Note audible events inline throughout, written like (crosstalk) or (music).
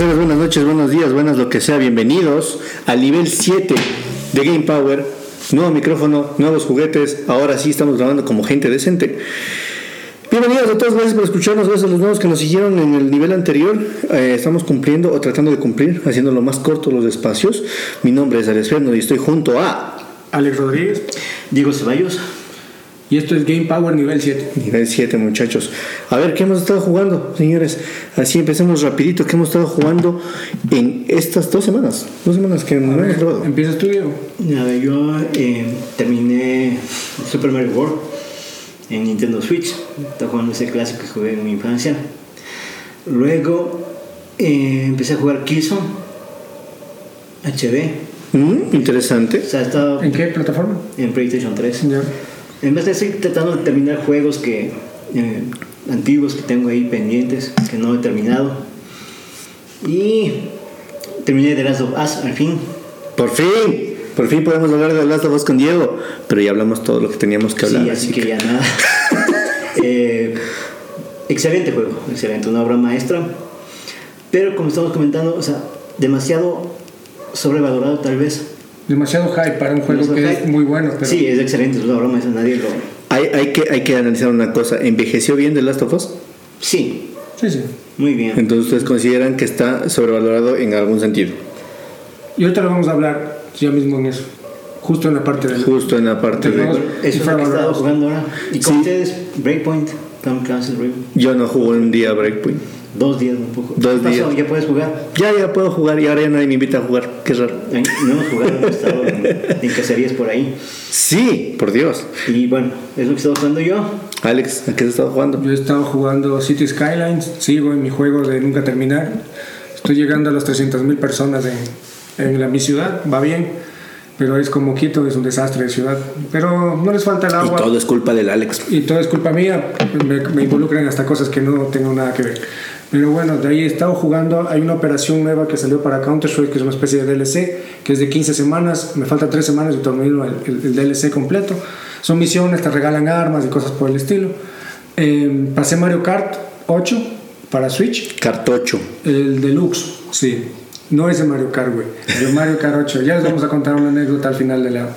Buenas tardes, buenas noches, buenos días, buenas lo que sea. Bienvenidos al nivel 7 de Game Power. Nuevo micrófono, nuevos juguetes. Ahora sí estamos grabando como gente decente. Bienvenidos a todos, gracias por escucharnos, gracias a los nuevos que nos siguieron en el nivel anterior. Eh, estamos cumpliendo o tratando de cumplir, haciendo lo más corto los espacios. Mi nombre es Alex Ferno y estoy junto a Alex Rodríguez. Diego Ceballos. Y esto es Game Power nivel 7. Nivel 7, muchachos. A ver, ¿qué hemos estado jugando, señores? Así empezamos rapidito. ¿Qué hemos estado jugando en estas dos semanas? Dos semanas que no hemos grabado. Empiezas tú, Diego. A ver, yo eh, terminé Super Mario World en Nintendo Switch. Estaba jugando ese clásico que jugué en mi infancia. Luego eh, empecé a jugar Killzone HD. Mm, interesante. O sea, estaba ¿En qué plataforma? en PlayStation 3. Ya. En vez de estoy tratando de terminar juegos que eh, antiguos que tengo ahí pendientes, que no he terminado. Y terminé The Last of Us al fin. Por fin, por fin podemos hablar de Last of Us con Diego. Pero ya hablamos todo lo que teníamos que hablar. Sí, así que ya nada. (laughs) (laughs) Eh, excelente juego, excelente, una obra maestra. Pero como estamos comentando, o sea, demasiado sobrevalorado tal vez. Demasiado hype para un juego que es muy bueno. Pero Sí, es excelente, es una obra maestra, nadie lo... Hay, hay, que, hay que analizar una cosa. ¿Envejeció bien The Last of Us? Sí, sí, sí. muy bien. Entonces ustedes consideran que está sobrevalorado en algún sentido. Y ahorita lo vamos a hablar ya mismo en eso. Justo en la parte del. Justo en la parte de... Eso es lo que he estado infravalorados. jugando ahora. Y con ustedes, Breakpoint, Tom Clancy's Breakpoint. Yo no jugué un día Breakpoint. Dos días un poco. Dos ¿Qué pasó? días. Ya puedes jugar. Ya, ya puedo jugar y ahora ya nadie me invita a jugar. Qué raro. No hemos jugado, hemos estado en, (laughs) en cacerías por ahí. Sí, por Dios. Y bueno, es lo que he estado jugando yo. Alex, ¿a qué has estado jugando? Yo he estado jugando City Skylines. Sigo en mi juego de nunca terminar. Estoy llegando a las 300.000 personas en, en la, mi ciudad. Va bien. Pero es como Quito, es un desastre de ciudad. Pero no les falta el Y agua. todo es culpa del Alex. y todo es culpa mía, me, me involucran hasta cosas que no tengo nada que ver. Pero bueno, de ahí he estado jugando, hay una operación nueva que salió para Counter-Strike, que es una especie de DLC, que es de 15 semanas, me faltan 3 semanas y termino el, el- el DLC completo. Son misiones, te regalan armas y cosas por el estilo. Eh, pasé Mario Kart 8 para Switch, Cartocho. el deluxe, sí. No es de Mario Kart, güey. El Mario Kart 8. Ya les vamos a contar una anécdota al final de la.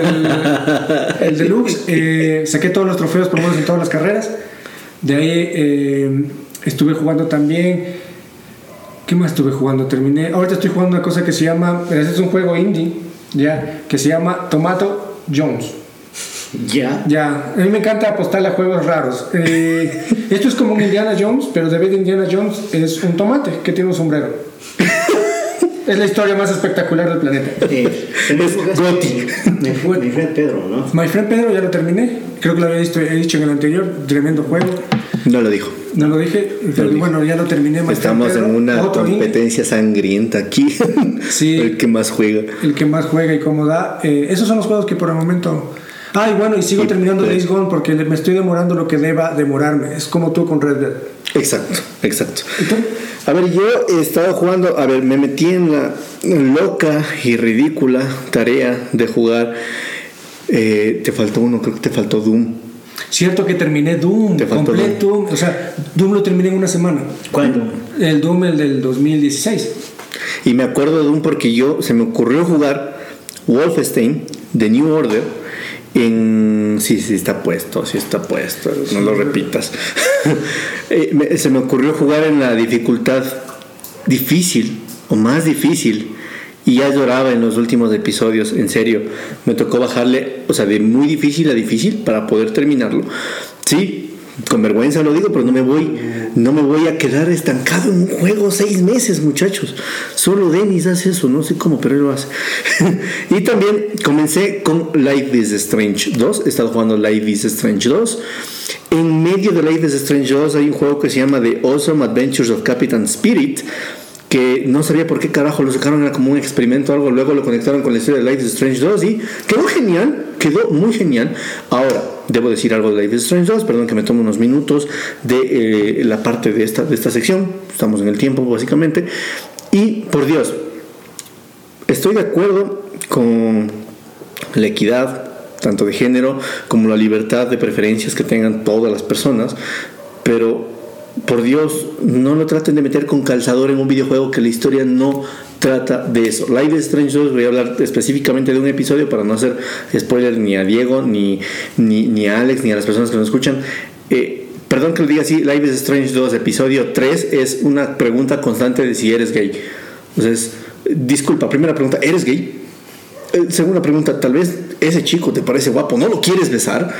El, el deluxe. eh, saqué todos los trofeos menos en todas las carreras. De ahí eh, estuve jugando también. ¿Qué más estuve jugando? Terminé. Ahorita estoy jugando una cosa que se llama. Este es un juego indie, ya. Que se llama Tomato Jones. Ya. Ya, a mí me encanta apostar a juegos raros. Eh, esto es como un Indiana Jones, pero de vez de Indiana Jones es un tomate que tiene un sombrero. (laughs) es la historia más espectacular del planeta. Eh, Es Gothic. Mi friend, mi friend Pedro, ¿no? My Friend Pedro ya lo terminé. Creo que lo había dicho, he dicho en el anterior. Tremendo juego. No lo dijo. No lo dije, pero bueno, ya lo terminé. Estamos en una competencia sangrienta aquí. Sí. (laughs) El que más juega. el que más juega y cómo da. Eh, esos son los juegos que por el momento. Ah, y bueno, y sigo Y- terminando pues- Days Gone porque me estoy demorando lo que deba demorarme. Es como tú con Red Dead. Exacto, exacto. A ver, yo he estado jugando, a ver, me metí en la loca y ridícula tarea de jugar. eh, te faltó uno, creo que te faltó Doom. Cierto que terminé Doom, completo. O sea, Doom lo terminé en una semana. ¿Cuándo? El Doom, el del 2016. Y me acuerdo de Doom porque yo se me ocurrió jugar Wolfenstein de New Order en... Sí, sí está puesto, sí está puesto, no lo repitas. (laughs) Eh, se me ocurrió jugar en la dificultad difícil o más difícil y ya lloraba en los últimos episodios, en serio. Me tocó bajarle, o sea, de muy difícil a difícil para poder terminarlo. Sí, con vergüenza lo digo, pero no me voy, no me voy a quedar estancado en un juego seis meses, muchachos. Solo Dennis hace eso, no sé cómo, pero él lo hace. (laughs) y también comencé con Life is Strange 2. He estado jugando Life is Strange 2. En medio de Life is Strange 2 hay un juego que se llama The Awesome Adventures of Captain Spirit que no sabía por qué carajo lo sacaron, era como un experimento o algo, luego lo conectaron con la historia de Life is Strange 2 y quedó genial, quedó muy genial. Ahora, debo decir algo de Life is Strange 2, perdón que me tome unos minutos de eh, la parte de esta, de esta sección, estamos en el tiempo básicamente, y por Dios, estoy de acuerdo con la equidad, tanto de género como la libertad de preferencias que tengan todas las personas, pero por Dios, no lo traten de meter con calzador en un videojuego que la historia no trata de eso. Live is Strange 2, voy a hablar específicamente de un episodio para no hacer spoiler ni a Diego, ni, ni, ni a Alex, ni a las personas que nos escuchan. Eh, perdón que lo diga así, Live is Strange 2, episodio 3, es una pregunta constante de si eres gay. Entonces, disculpa, primera pregunta, ¿eres gay? Eh, segunda pregunta, tal vez ese chico te parece guapo, ¿no lo quieres besar?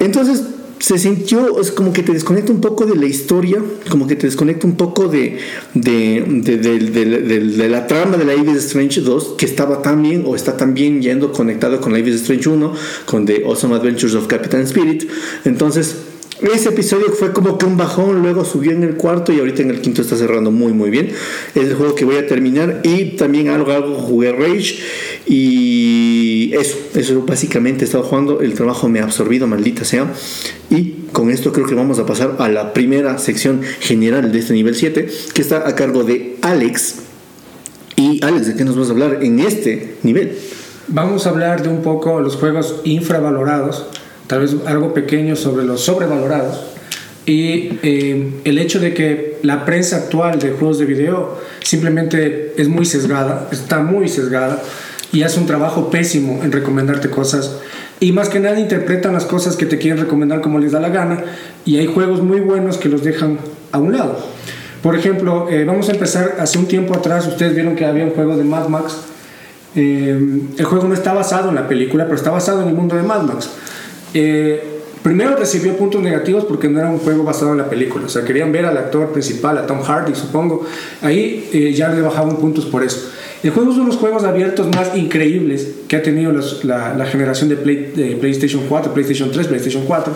Entonces, se sintió es como que te desconecta un poco de la historia, como que te desconecta un poco de, de, de, de, la trama de Life is Strange 2, que estaba tan bien o está tan bien yendo conectado con Life is Strange 1, con The Awesome Adventures of Captain Spirit. Entonces, ese episodio fue como que un bajón, luego subió en el cuarto y ahorita en el quinto está cerrando muy muy bien. Es el juego que voy a terminar y también algo, algo jugué Rage y eso, eso básicamente he jugando, el trabajo me ha absorbido, maldita sea. Y con esto creo que vamos a pasar a la primera sección general de este nivel 7 que está a cargo de Alex. Y Alex, ¿de qué nos vas a hablar en este nivel? Vamos a hablar de un poco los juegos infravalorados tal vez algo pequeño sobre los sobrevalorados y eh, el hecho de que la prensa actual de juegos de video simplemente es muy sesgada, está muy sesgada y hace un trabajo pésimo en recomendarte cosas y más que nada interpretan las cosas que te quieren recomendar como les da la gana y hay juegos muy buenos que los dejan a un lado. Por ejemplo, eh, vamos a empezar hace un tiempo atrás, ustedes vieron que había un juego de Mad Max. Eh, el juego no está basado en la película, pero está basado en el mundo de Mad Max. Eh, primero recibió puntos negativos porque no era un juego basado en la película. O sea, querían ver al actor principal, a Tom Hardy, supongo. Ahí eh, ya le bajaban puntos por eso. El juego es uno de los juegos abiertos más increíbles que ha tenido la, generación de, PlayStation 4, PlayStation 3, PlayStation 4.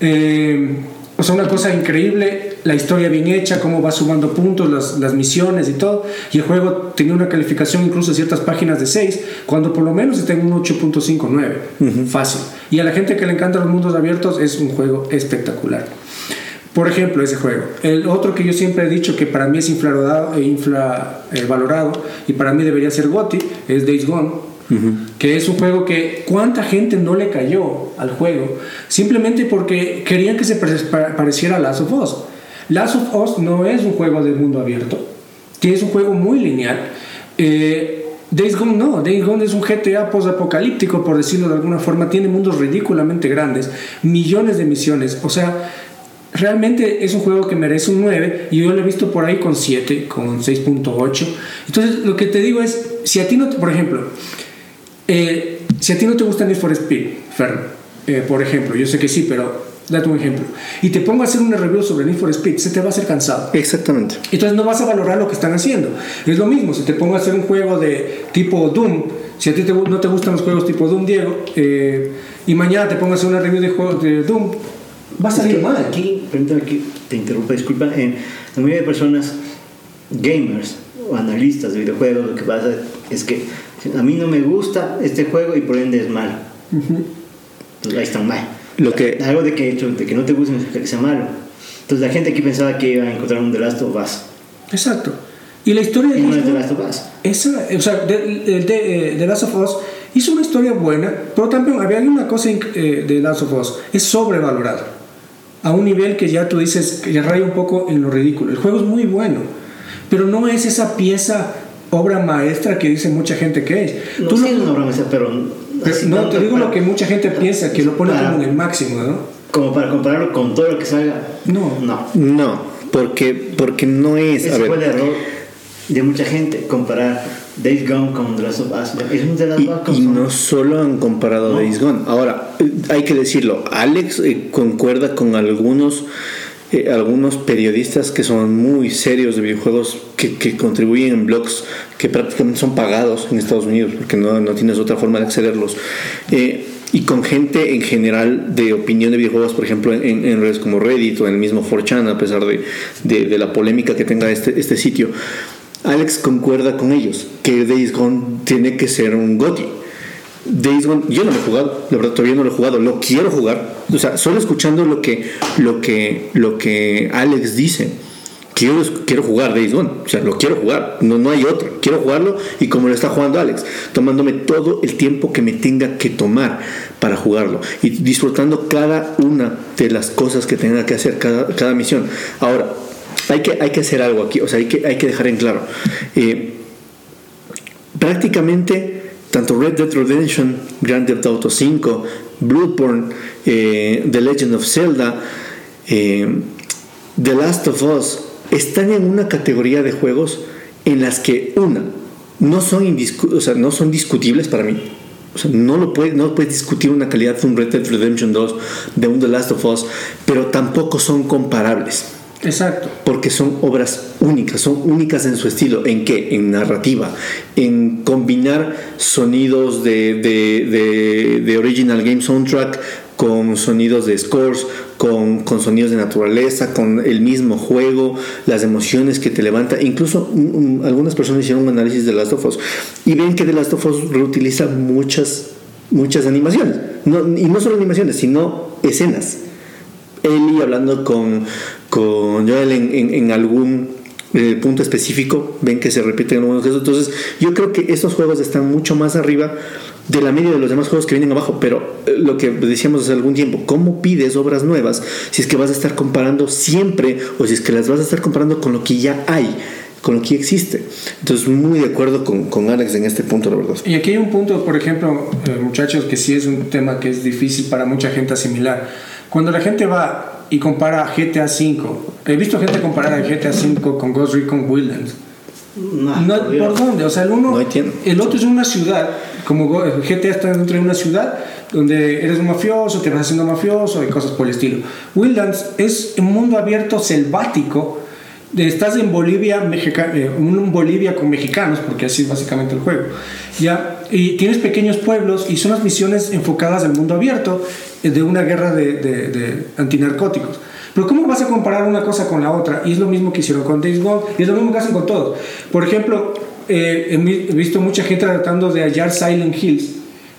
Eh, o sea, una cosa increíble, la historia bien hecha, cómo va sumando puntos, las, las, misiones y todo. Y el juego tenía una calificación incluso en ciertas páginas de 6, cuando por lo menos está en un 8.59. Fácil. Y a la gente que le encantan los mundos abiertos es un juego espectacular. Por ejemplo, ese juego. El otro que yo siempre he dicho que para mí es infravalorado, e infra, eh, valorado, y para mí debería ser GOTI es Days Gone que es un juego que cuánta gente no le cayó al juego simplemente porque querían que se pareciera a Last of Us. Last of Us no es un juego de mundo abierto, que es un juego muy lineal. Eh, Days Gone no, Days Gone es un GTA post-apocalíptico, por decirlo de alguna forma, tiene mundos ridículamente grandes, millones de misiones, o sea, realmente es un juego que merece un 9 y yo lo he visto por ahí con 7, con 6.8. Entonces, lo que te digo es, si a ti no, te, por ejemplo, eh, si a ti no te gusta Need for Speed, Fern, eh, por ejemplo, yo sé que sí, pero date un ejemplo, y te pongo a hacer una review sobre Need for Speed, se te va a hacer cansado. Exactamente. Entonces no vas a valorar lo que están haciendo. Es lo mismo, si te pongo a hacer un juego de tipo Doom, si a ti no te gustan los juegos tipo Doom, Diego, eh, y mañana te pongo a hacer una review de, juego, de Doom, va a salir mal. Aquí, aquí, te interrumpo, disculpa, en la mayoría de personas, gamers o analistas de videojuegos, lo que pasa es que a mí no me gusta este juego y por ende es malo. Entonces ahí está mal. Lo que... Algo de que, de que no te guste que sea malo. Entonces la gente aquí pensaba que iba a encontrar un The Last of Us. Exacto. Y la historia de... no es The Last of Us. Esa, o sea, de, de, The Last of Us hizo una historia buena, pero también había una cosa eh, de Last of Us, es sobrevalorado. A un nivel que ya tú dices, que ya raya un poco en lo ridículo. El juego es muy bueno, pero no es esa pieza obra maestra que dice mucha gente que es. No Tú es una obra maestra, pero... no, te digo lo que mucha gente piensa, que lo pone como en el máximo, ¿no? Como para compararlo con todo lo que salga. No. No. No, porque, porque no es... Ese fue el error de mucha gente, comparar Days Gone con The Last of Us. Es un The Last of Us. Y, no solo han comparado Days Gone. Ahora, hay que decirlo, Alex eh, concuerda con algunos eh, algunos periodistas que son muy serios de videojuegos, que, contribuyen en blogs que prácticamente son pagados en Estados Unidos, porque no, no tienes otra forma de accederlos. Eh, y con gente en general de opinión de videojuegos, por ejemplo, en, redes como Reddit o en el mismo 4chan, a pesar de, de, de, la polémica que tenga este, este sitio, Alex concuerda con ellos que Days Gone tiene que ser un GOTY Days Gone, yo no lo he jugado, la verdad todavía no lo he jugado, lo quiero jugar, o sea, solo escuchando lo que, lo que, lo que Alex dice, quiero, quiero jugar Days Gone, o sea, lo quiero jugar, no, no hay otro, quiero jugarlo y como lo está jugando Alex, tomándome todo el tiempo que me tenga que tomar para jugarlo y disfrutando cada una de las cosas que tenga que hacer, cada, cada misión. Ahora, hay que, hay que hacer algo aquí, o sea, hay que, hay que dejar en claro. Eh, prácticamente tanto Red Dead Redemption, Grand Theft Auto 5, Bloodborne, eh, The Legend of Zelda, eh, The Last of Us, están en una categoría de juegos en las que, una, no son, o no son discutibles para mí. No, lo puedes, no puedes discutir una calidad de un Red Dead Redemption 2, de un The Last of Us, pero tampoco son comparables. Exacto. Porque son obras únicas, son únicas en su estilo. ¿En qué? En narrativa, en combinar sonidos de, de, de, Original Game Soundtrack con sonidos de scores, con, con, sonidos de naturaleza, con el mismo juego, las emociones que te levanta. Incluso mm, mm, algunas personas hicieron un análisis de Last of Us y ven que Last of Us reutiliza muchas, muchas animaciones. y no solo animaciones, sino escenas. Eli hablando con, con Joel en, en, algún eh, punto específico, ven que se repiten algunos casos. Entonces, yo creo que estos juegos están mucho más arriba de la media de los demás juegos que vienen abajo, pero eh, lo que decíamos hace algún tiempo, ¿cómo pides obras nuevas si es que vas a estar comparando siempre o si es que las vas a estar comparando con lo que ya hay? con lo que existe. Entonces, muy de acuerdo con, con, Alex en este punto, la verdad. Y aquí hay un punto, por ejemplo, eh, muchachos, que sí es un tema que es difícil para mucha gente asimilar. Cuando la gente va y compara GTA V. He visto gente comparar a GTA V con Ghost Recon Wildlands. No, ¿Por dónde? O sea, el uno, el otro es una ciudad, como GTA está dentro de una ciudad donde eres un mafioso, te vas haciendo mafioso y cosas por el estilo. Wildlands es un mundo abierto selvático. Estás en Bolivia, eh, un Bolivia con mexicanos, porque así es básicamente el juego. ¿ya? Y tienes pequeños pueblos y son las misiones enfocadas al mundo abierto de una guerra de, de, antinarcóticos. Pero ¿cómo vas a comparar una cosa con la otra? Y es lo mismo que hicieron con Days Gone y es lo mismo que hacen con todos. Por ejemplo, eh, he visto mucha gente tratando de hallar Silent Hills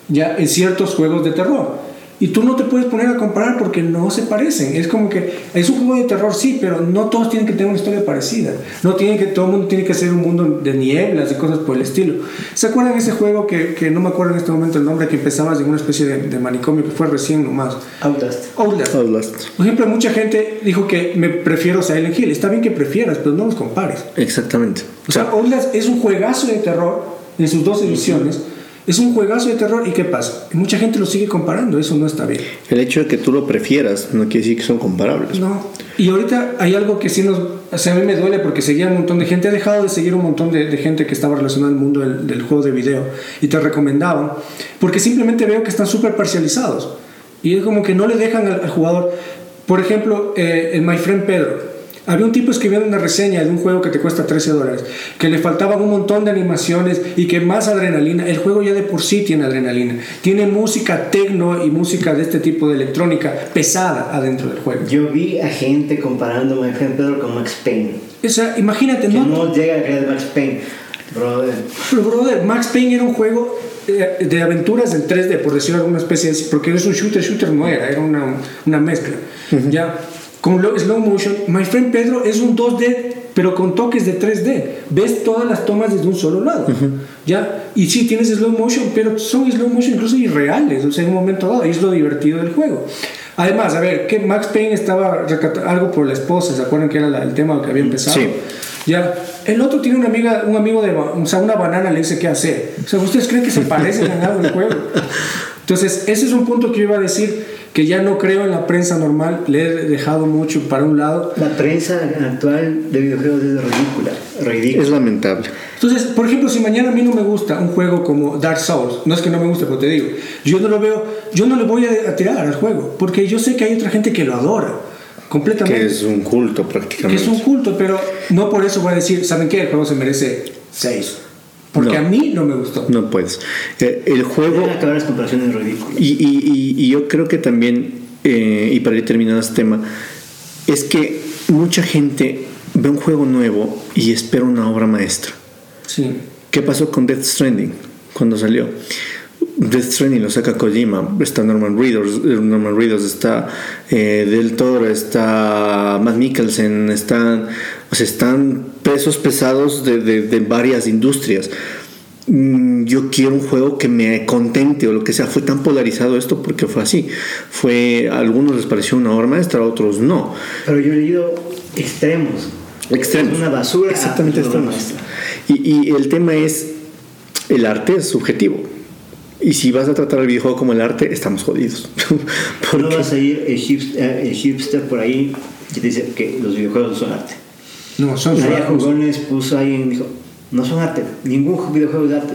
ya en ciertos juegos de terror. Y tú no te puedes poner a comparar porque no se parecen. Es como que es un juego de terror, sí, pero no todos tienen que tener una historia parecida. No tienen que, todo el mundo tiene que ser un mundo de nieblas y cosas por el estilo. ¿Se acuerdan de ese juego que, que no me acuerdo en este momento el nombre, que empezabas en una especie de, manicomio que fue recién nomás? Outlast. Outlast. Outlast. Por ejemplo, mucha gente dijo que me prefiero Silent Hill. Está bien que prefieras, pero no los compares. Exactamente. O sea, Outlast es un juegazo de terror en sus dos ediciones. Es un juegazo de terror y ¿qué pasa? Mucha gente lo sigue comparando, eso no está bien. El hecho de que tú lo prefieras no quiere decir que son comparables. No. Y ahorita hay algo que sí nos... O sea, a mí me duele porque seguía un montón de gente, he dejado de seguir un montón de, gente que estaba relacionada al mundo del, juego de video y te recomendaban, porque simplemente veo que están súper parcializados. Y es como que no le dejan al, jugador... Por ejemplo, eh, el My Friend Pedro, había un tipo escribiendo una reseña de un juego que te cuesta 13 dólares, que le faltaban un montón de animaciones y que más adrenalina. El juego ya de por sí tiene adrenalina. Tiene música tecno y música de este tipo de electrónica pesada adentro del juego. Yo vi a gente comparando My Friend Pedro con Max Payne. O sea, imagínate, que ¿no? llega a creer Max Payne. Brother. Pero, brother, Max Payne era un juego eh, de aventuras en 3D, por decirlo alguna especie de... Porque es un shooter, shooter no era, era una, una mezcla. Ya con slow motion. My Friend Pedro es un 2D, pero con toques de 3D. Ves todas las tomas desde un solo lado. ¿Ya? Y sí, tienes slow motion, pero son slow motion incluso irreales, o sea, en un momento dado. Y es lo divertido del juego. Además, a ver, que Max Payne estaba algo por la esposa, ¿se acuerdan que era el tema que había empezado? Sí. Ya, el otro tiene una amiga, un amigo de, o sea, una banana le dice qué hacer. O sea, ¿ustedes creen que se parecen en algo el juego? (laughs) Entonces, ese es un punto que yo iba a decir que ya no creo en la prensa normal, le he dejado mucho para un lado. La prensa actual de videojuegos es ridícula, ridícula. Es lamentable. Entonces, por ejemplo, si mañana a mí no me gusta un juego como Dark Souls, no es que no me guste, pero te digo, yo no lo veo, yo no le voy a, tirar al juego, porque yo sé que hay otra gente que lo adora. Completamente. Que es un culto prácticamente. Que es un culto, pero no por eso voy a decir, ¿saben qué? El juego se merece 6. Porque a mí no me gustó. No puedes. Eh, el juego. acabar las comparaciones ridículas. Y, y, y, yo creo que también, eh, y para ir terminando este tema, es que mucha gente ve un juego nuevo y espera una obra maestra. Sí. ¿Qué pasó con Death Stranding cuando salió? Death Stranding lo saca Kojima, está Norman Reedus, eh, Norman Reedus está eh, Del Toro, está Matt Mikkelsen, están, o sea, están pesos pesados de, de, de varias industrias. Mm, Yo quiero un juego que me contente o lo que sea. Fue tan polarizado esto porque fue así. Fue a algunos les pareció una obra maestra, a otros no. Pero yo he leído extremos. Extremos. Es una basura. Exactamente extremos. Y, y el tema es, el arte es subjetivo. Y si vas a tratar el videojuego como el arte, estamos jodidos. (laughs) No Porque vas a ir el hipster, el hipster por ahí que dice que los videojuegos no son arte. No, son trabajos. Jugones puso ahí y dijo, no son arte. Ningún videojuego es arte.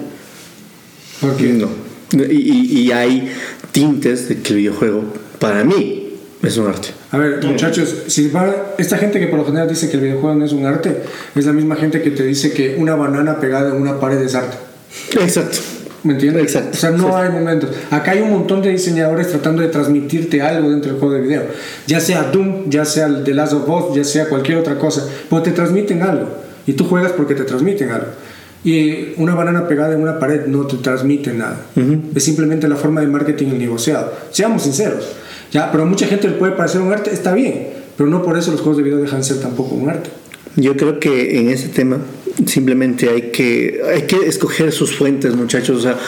Porque no. Y, y- y hay tintes de que el videojuego, para mí, es un arte. A ver, muchachos, si va- esta gente que por lo general dice que el videojuego no es un arte, es la misma gente que te dice que una banana pegada en una pared es arte. Exacto. ¿Me entiendes? Exacto. O sea, no Sí. hay momentos. Acá hay un montón de diseñadores tratando de transmitirte algo dentro del juego de video. Ya sea Doom, ya sea el The Last of Us, ya sea cualquier otra cosa. Pero te transmiten algo. Y tú juegas porque te transmiten algo. Y una banana pegada en una pared no te transmite nada. Es simplemente la forma de marketing y negociado. Seamos sinceros. Ya, pero a mucha gente le puede parecer un arte, está bien. Pero no por eso los juegos de video dejan de ser tampoco un arte. Yo creo que en ese tema simplemente hay que, hay que escoger sus fuentes, muchachos. O sea,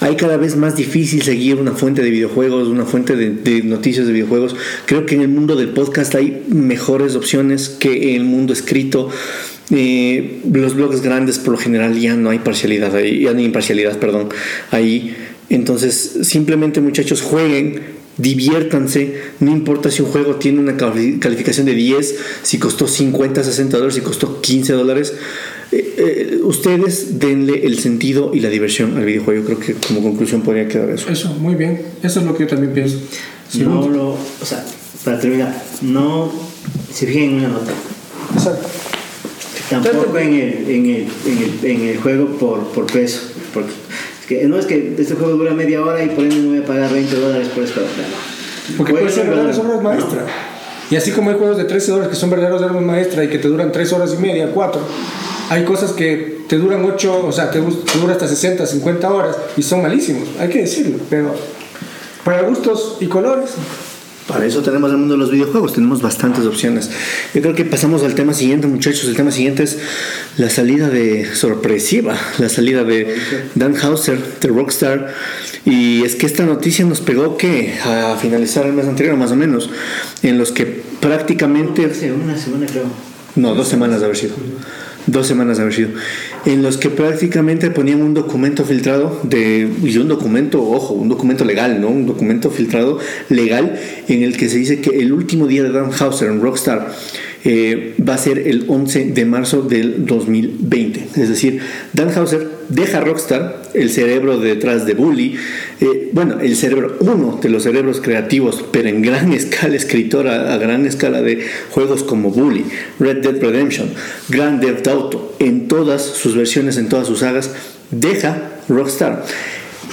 hay cada vez más difícil seguir una fuente de videojuegos, una fuente de, noticias de videojuegos. Creo que en el mundo del podcast hay mejores opciones que en el mundo escrito. Eh, los blogs grandes por lo general ya no hay parcialidad ahí, ya no hay imparcialidad, perdón, ahí. Entonces, simplemente muchachos, jueguen, diviértanse, no importa si un juego tiene una cali- calificación de 10, si costó 50, 60 dólares, si costó 15 dólares, eh, eh, ustedes denle el sentido y la diversión al videojuego. Yo creo que como conclusión podría quedar eso. Eso, muy bien. Eso es lo que yo también pienso. No lo, o sea, para terminar, no se fijen en una nota. Exacto. Tampoco en el, en el, en el, en el juego por, por peso. Porque es que, no es que este juego dura media hora y por ende no voy a pagar 20 dólares por esto. Porque Puede ser verdaderas verdad. obras maestras. Y así como hay juegos de 13 horas que son verdaderos obras maestras y que te duran 3 horas y media, 4, hay cosas que te duran 8, o sea, te, te dura hasta 60, 50 horas y son malísimos, hay que decirlo. Pero para gustos y colores, Para eso tenemos el mundo de los videojuegos, tenemos bastantes opciones. Yo creo que pasamos al tema siguiente, muchachos. El tema siguiente es la salida de sorpresiva, la salida de Dan Hauser de Rockstar. Y es que esta noticia nos pegó que a finalizar el mes anterior, más o menos, en los que prácticamente Hace una semana creo. no, dos semanas de haber sido. Dos semanas de haber sido. En los que prácticamente ponían un documento filtrado de. Y un documento, ojo, un documento legal, ¿no? Un documento filtrado legal en el que se dice que el último día de Dan Hauser en Rockstar eh, va a ser el 11 de marzo del 2020. Es decir, Dan Hauser deja Rockstar, el cerebro detrás de Bully, eh, bueno, el cerebro, uno de los cerebros creativos, pero en gran (laughs) escala, escritor a, a gran escala de juegos como Bully, Red Dead Redemption, Grand Theft Auto, en todas sus versiones, en todas sus sagas, deja Rockstar.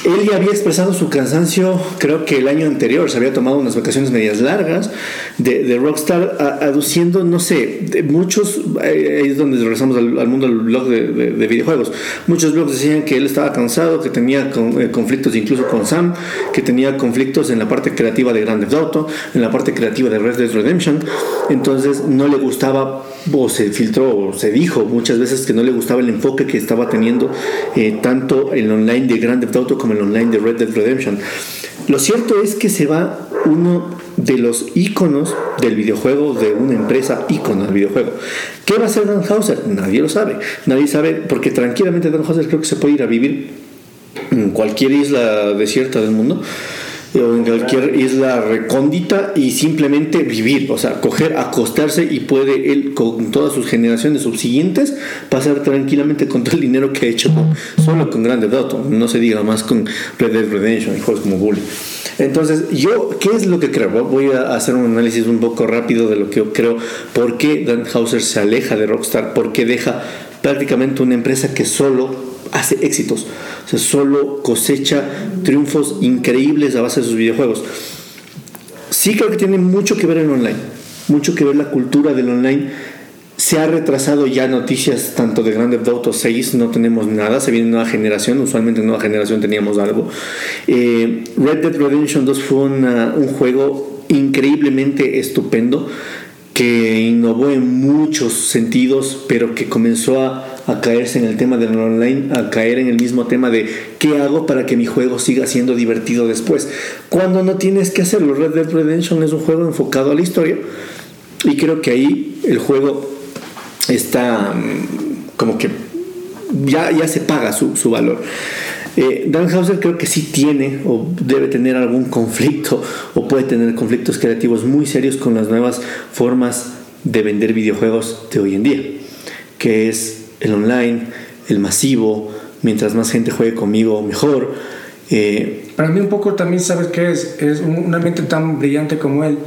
Él ya había expresado su cansancio, creo que el año anterior, se había tomado unas vacaciones medias largas de, Rockstar, aduciendo, no sé, muchos, ahí es donde regresamos al, mundo del blog de, de- de videojuegos, muchos blogs decían que él estaba cansado, que tenía eh, conflictos incluso con Sam, que tenía conflictos en la parte creativa de Grand Theft Auto, en la parte creativa de Red Dead Redemption, entonces no le gustaba o se filtró o se dijo muchas veces que no le gustaba el enfoque que estaba teniendo eh, tanto el online de Grand Theft Auto como el online de Red Dead Redemption. Lo cierto es que se va uno de los iconos del videojuego, de una empresa icono del videojuego. ¿Qué va a hacer Dan Hauser? Nadie lo sabe. Nadie sabe porque tranquilamente Dan Hauser creo que se puede ir a vivir en cualquier isla desierta del mundo o en cualquier isla recóndita y simplemente vivir, o sea, coger, acostarse y puede él con todas sus generaciones subsiguientes pasar tranquilamente con todo el dinero que ha hecho solo con Grand Theft Auto, no se diga más con Red Dead Redemption y juegos como Bully. Entonces, yo, ¿qué es lo que creo? Voy a hacer un análisis un poco rápido de lo que yo creo, por qué Dan Hauser se aleja de Rockstar, por qué deja prácticamente una empresa que solo hace éxitos, o sea, solo cosecha triunfos increíbles a base de sus videojuegos. Sí creo que tiene mucho que ver el online, mucho que ver la cultura del online Se ha retrasado ya noticias tanto de Grand Theft Auto 6, no tenemos nada, se viene nueva generación, usualmente en nueva generación teníamos algo. Eh, Red Dead Redemption 2 fue una- un juego increíblemente estupendo que innovó en muchos sentidos, pero que comenzó a, a caerse en el tema del online, a caer en el mismo tema de qué hago para que mi juego siga siendo divertido después. Cuando no tienes que hacerlo, Red Dead Redemption es un juego enfocado a la historia y creo que ahí el juego está mm, como que ya, ya se paga su, su valor. Eh, Dan Hauser creo que sí tiene o debe tener algún conflicto o puede tener conflictos creativos muy serios con las nuevas formas de vender videojuegos de hoy en día, que es el online, el masivo, mientras más gente juegue conmigo mejor. Eh, Para mí un poco también, ¿sabes qué es? Es un- una mente tan brillante como él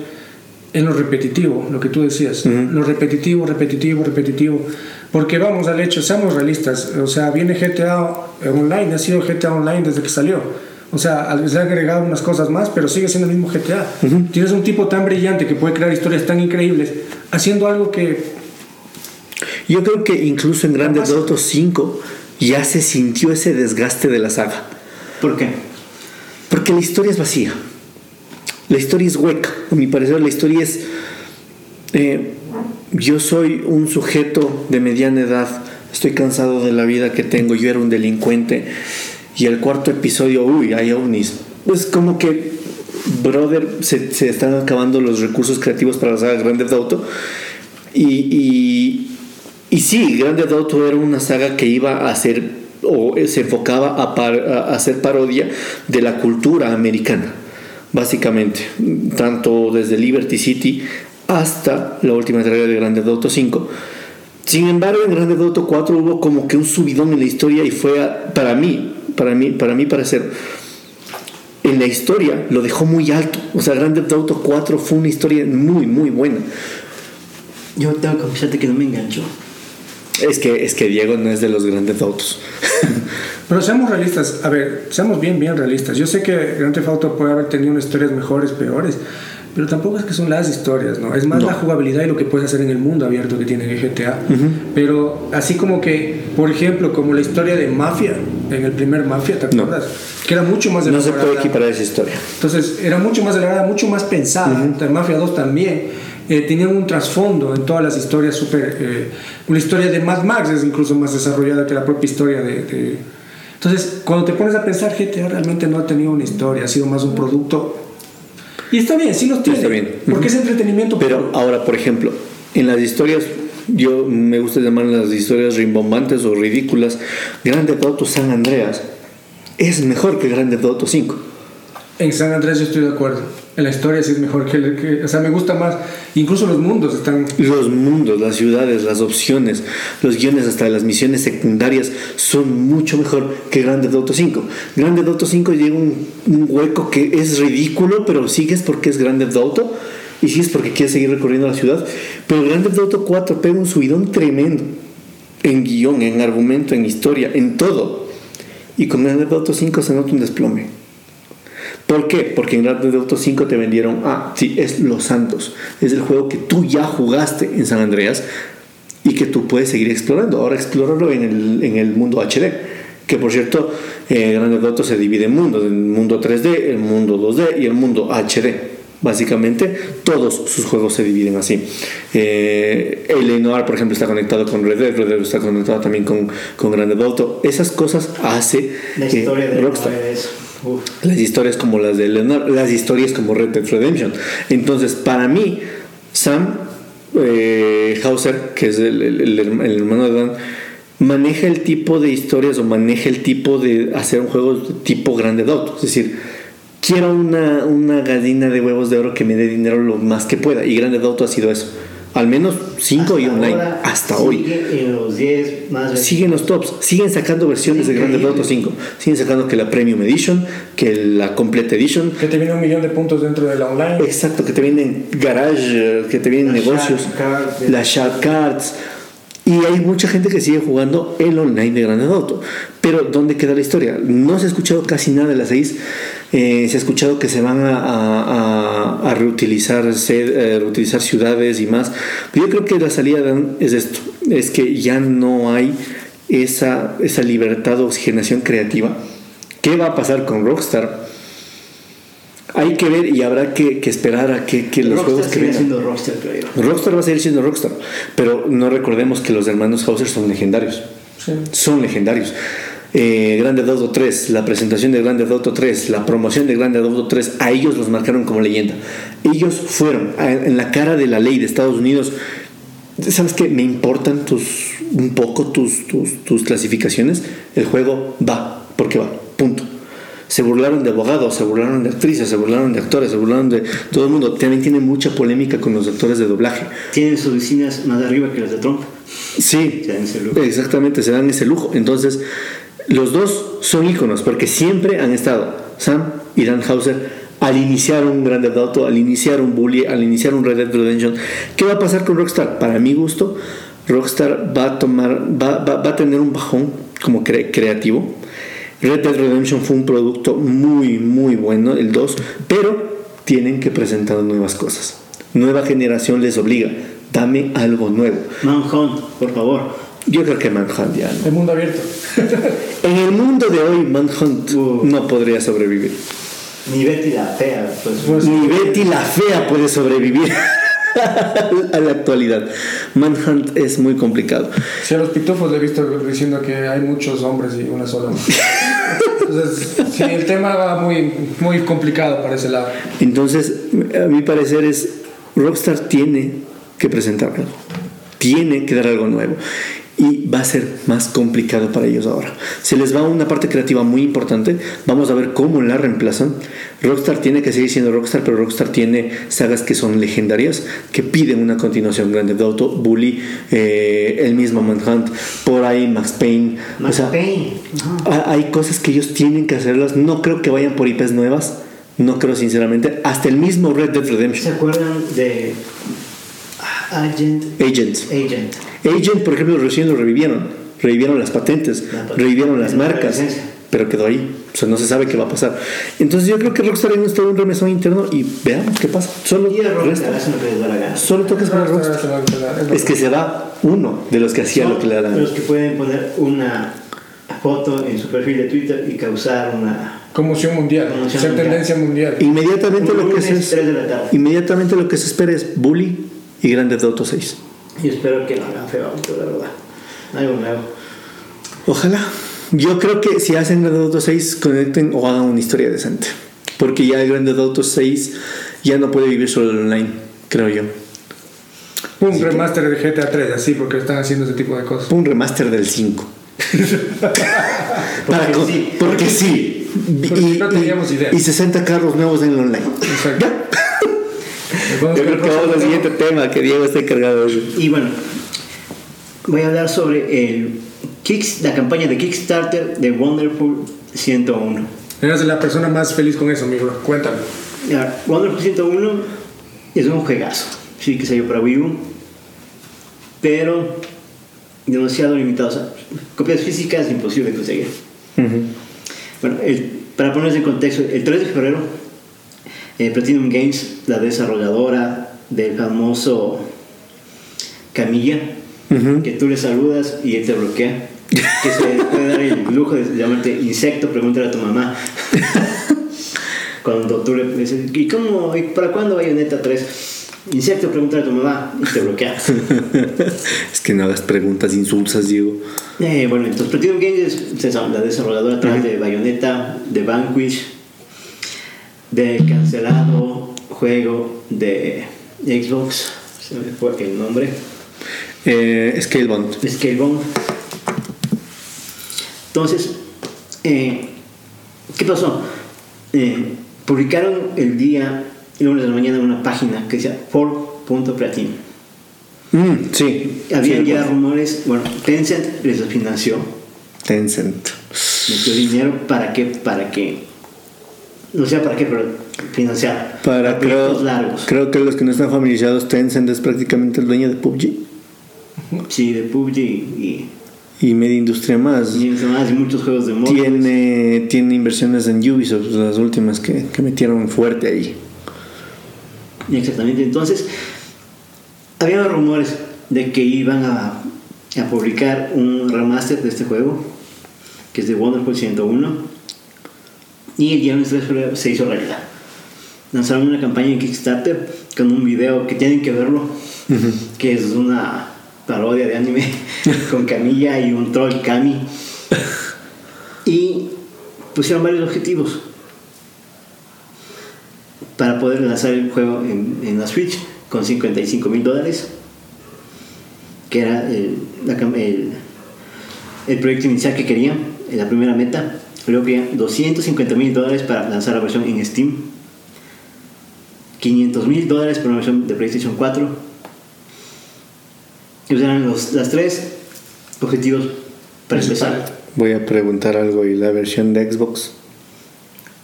en lo repetitivo, lo que tú decías. Lo repetitivo, repetitivo, repetitivo. Porque vamos al hecho, seamos realistas. O sea, viene GTA Online, ha sido GTA Online desde que salió. O sea, se han agregado unas cosas más, pero sigue siendo el mismo GTA. Tienes un tipo tan brillante que puede crear historias tan increíbles, haciendo algo que yo creo que incluso en Grand Theft Auto 5 ya se sintió ese desgaste de la saga. ¿Por qué? Porque la historia es vacía. La historia es hueca. A mi parecer, la historia es. eh, yo soy un sujeto de mediana edad. Estoy cansado de la vida que tengo. Yo era un delincuente. Y el cuarto episodio, uy, hay ovnis. Pues como que, brother, se, se están acabando los recursos creativos para la saga Grand Theft Auto. Y, y, y sí, Grand Theft Auto era una saga que iba a ser o se enfocaba a, hacer parodia de la cultura americana, básicamente, tanto desde Liberty City hasta la última entrega de Grand Theft Auto 5. Sin embargo, en Grand Theft Auto 4 hubo como que un subidón en la historia y fue para mí, para mí, para mí parecer, en la historia lo dejó muy alto. O sea, Grand Theft Auto 4 fue una historia muy, muy buena. Yo tengo que confesarte que no me enganchó. Es que, es que Diego no es de los grandes autos. (laughs) Pero seamos realistas, a ver, seamos bien, bien realistas. Yo sé que Grand Theft Auto puede haber tenido unas historias mejores, peores, pero tampoco es que son las historias, ¿no? Es más No. la jugabilidad y lo que puedes hacer en el mundo abierto que tiene GTA. Pero así como que, por ejemplo, como la historia de Mafia, en el primer Mafia, ¿te No. acuerdas? Que era mucho más No se elaborada. puede equiparar esa historia. Entonces, era mucho más elaborada, mucho más pensada. La Mafia 2 también. Eh, tenían un trasfondo en todas las historias súper... eh, una historia de Mad Max es incluso más desarrollada que la propia historia de, de- Entonces, cuando te pones a pensar, GTA realmente no ha tenido una historia, ha sido más un producto... Y está bien, sí los tiene. Está bien. Porque es entretenimiento Pero puro. ahora, por ejemplo, en las historias, yo me gusta llamarlas las historias rimbombantes o ridículas. Grande Auto San Andreas es mejor que Grande Auto 5. En San Andrés yo estoy de acuerdo. En la historia sí es mejor que, el- que... O sea, me gusta más. Incluso los mundos están... Los mundos, las ciudades, las opciones, los guiones, hasta las misiones secundarias son mucho mejor que Grande Auto 5. Grande Auto 5 llega un, un hueco que es ridículo, pero sigues porque es Grande Auto y sigues porque quieres seguir recorriendo la ciudad. Pero Grande Auto 4 pega un subidón tremendo en guion, en argumento, en historia, en todo. Y con Grande Auto 5 se nota un desplome. ¿Por qué? Porque en Grand Theft Auto 5 te vendieron, ah, sí, es Los Santos. Es el juego que tú ya jugaste en San Andreas y que tú puedes seguir explorando. Ahora explóralo en el, en el mundo HD. Que por cierto, eh, Grand Theft Auto se divide en mundos: el mundo 3D, el mundo 2D y el mundo HD. Básicamente, todos sus juegos se dividen así. Eh, el Noir, por ejemplo, está conectado con Red Dead, Red Dead está conectado también con, con Grand Theft Auto. Esas cosas hace La eh, historia de Rockstar. Las historias como las de Leonardo, las historias como Red Dead Redemption. Entonces, para mí, Sam eh, Hauser, que es el, el- el herma- el hermano de Dan, maneja el tipo de historias o maneja el tipo de hacer un juego tipo grande de. Es decir, quiero una, gallina de huevos de oro que me dé dinero lo más que pueda. Y grande de ha sido eso. Al menos 5 y online. ahora hasta sigue hoy. En los 10 más Siguen los tops, siguen sacando versiones de Grand Theft Auto 5. Siguen sacando que la Premium Edition, que la Complete Edition. Que te viene un millón de puntos dentro de la online. Exacto, que te vienen garage, que te vienen Las negocios, las Shark Cards. Y hay mucha gente que sigue jugando el online de Grand Theft Auto. Pero ¿dónde queda la historia? No se ha escuchado casi nada de las 6. Eh, se ha escuchado que se van a, a- a- a reutilizar, eh, reutilizar ciudades y más. Pero yo creo que la salida es esto, es que ya no hay esa, esa libertad de oxigenación creativa. ¿Qué va a pasar con Rockstar? Hay que ver y habrá que, que esperar a que, que los Rockstar juegos que siendo Rockstar, creo yo. Rockstar va a seguir siendo Rockstar, pero no recordemos que los hermanos Hauser son legendarios. Sí. Son legendarios. Eh, Grande Auto 3, la presentación de Grande Auto 3, la promoción de Grande Auto 3, a ellos los marcaron como leyenda. Ellos fueron a- en la cara de la ley de Estados Unidos. ¿Sabes qué? Me importan tus, un poco tus, tus, tus clasificaciones. El juego va, porque va, punto. Se burlaron de abogados, se burlaron de actrices, se burlaron de actores, se burlaron de todo el mundo. También tiene mucha polémica con los actores de doblaje. Tienen sus vecinas más arriba que las de Trump. Sí, Se dan ese lujo. exactamente, se dan ese lujo. Entonces, los dos son íconos porque siempre han estado, Sam y Dan Hauser, al iniciar un Grand Theft Auto, al iniciar un Bully, al iniciar un Red Dead Redemption. ¿Qué va a pasar con Rockstar? Para mi gusto, Rockstar va a tomar, va, va- va a tener un bajón como cre- creativo. Red Dead Redemption fue un producto muy, muy bueno, el 2, pero tienen que presentar nuevas cosas. Nueva generación les obliga, dame algo nuevo. Manhunt, por favor. Yo creo que Manhunt ya no. El mundo abierto. (laughs) En el mundo de hoy, Manhunt Uh. no podría sobrevivir. Ni Betty la fea, pues. Pues- Ni Betty la fea puede sobrevivir (laughs) a la actualidad. Manhunt es muy complicado. Sí, a los pitufos le he visto diciendo que hay muchos hombres y una sola mujer. (laughs) Entonces, sí, el tema va muy, muy complicado para ese lado. Entonces, a mi parecer es, Rockstar tiene que presentar algo. Tiene que dar algo nuevo. Y va a ser más complicado para ellos ahora. Se les va una parte creativa muy importante. Vamos a ver cómo la reemplazan. Rockstar tiene que seguir siendo Rockstar, pero Rockstar tiene sagas que son legendarias, que piden una continuación grande de Auto, Bully, eh, el mismo Manhunt, por ahí Max Payne. Max o sea, Payne. ha- Hay cosas que ellos tienen que hacerlas. No creo que vayan por IPs nuevas. No creo sinceramente. Hasta el mismo Red Dead ¿Se Redemption. acuerdan de Agent? Agents. Agent. Agent, por ejemplo, recién lo revivieron. Revivieron las patentes, La patente. revivieron las La marcas, licencia. pero quedó ahí. O sea, no se sabe qué va a pasar. Entonces yo creo que Rockstar en está en un remesón interno y veamos qué pasa. Solo, Rockstar la solo toques para Rockstar. Es que se va uno de los que hacía lo que le da la gana. Los que pueden poner una foto en su perfil de Twitter y causar una. Conmoción mundial, Conmoción ser mundial. tendencia mundial. Inmediatamente lo que se la inmediatamente lo que se espera es Bully y Grande Theft Auto 6. Y espero que lo hagan feo, la verdad. Algo nuevo. Ojalá. Yo creo que si hacen Grand Theft Auto 6, conecten o hagan una historia decente. Porque ya el Grand Theft Auto 6 ya no puede vivir solo en online, creo yo. Un remaster de GTA 3, así, porque están haciendo ese tipo de cosas. Un remaster del 5. (laughs) Para co- sí. porque sí. Porque Y, no teníamos y- idea. y 60 carros nuevos en el online. Exacto. Yo creo que vamos al siguiente tema, que Diego está encargado de eso. Y bueno, voy a hablar sobre el Kicks, la campaña de Kickstarter de Wonderful 101. Eres la persona más feliz con eso, amigo. Cuéntame. Ya, Wonderful 101 es un juegazo, sí que salió para Wii U, pero demasiado limitado. O sea, copias físicas imposible conseguir. Bueno, el- para ponerse en contexto, el 3 de febrero, eh, Platinum Games, la desarrolladora del famoso Camilla, que tú le saludas y él te bloquea, que se (laughs) puede dar el lujo de llamarte insecto, pregúntale a tu mamá. Cuando tú le dices, ¿y cómo, y para cuándo Bayonetta 3? Insecto, pregúntale a tu mamá y te bloquea. (laughs) Es que no hagas preguntas insulsas, Diego. Eh, bueno, entonces Platinum Games es es la desarrolladora atrás de Bayonetta, de Vanquish, de cancelado juego de Xbox, se me fue el nombre, Eh, Scalebound. Scalebound. Entonces, eh, ¿qué pasó? Eh, publicaron el día, el lunes de la mañana, una página que decía for.platinum. Mm, sí. Habían Sí, ya bueno. rumores, bueno, Tencent les financió Tencent. metió dinero para que para que no sé para qué pero financiar Para proyectos creo, largos creo que los que no están familiarizados, Tencent es prácticamente el dueño de PUBG. sí de PUBG y y media industria más. Y además hay muchos juegos de móviles. Tiene, tiene inversiones en Ubisoft, las últimas que, que metieron fuerte ahí. Exactamente. Entonces, había rumores de que iban a, a publicar un remaster de este juego, que es de Wonderful 101. Y el viernes 3 de febrero se hizo realidad. Lanzaron una campaña en Kickstarter con un video que tienen que verlo, que es una parodia de anime (laughs) con Camilla y un troll Kami. Y pusieron varios objetivos para poder lanzar el juego en, en la Switch con 55 mil dólares, que era el, la el, el proyecto inicial que querían, la primera meta. Luego querían 250 mil dólares para lanzar la versión en Steam, 500 mil dólares para una versión de PlayStation 4. Esos eran los, las tres objetivos para empezar. Voy a preguntar algo y la versión de Xbox.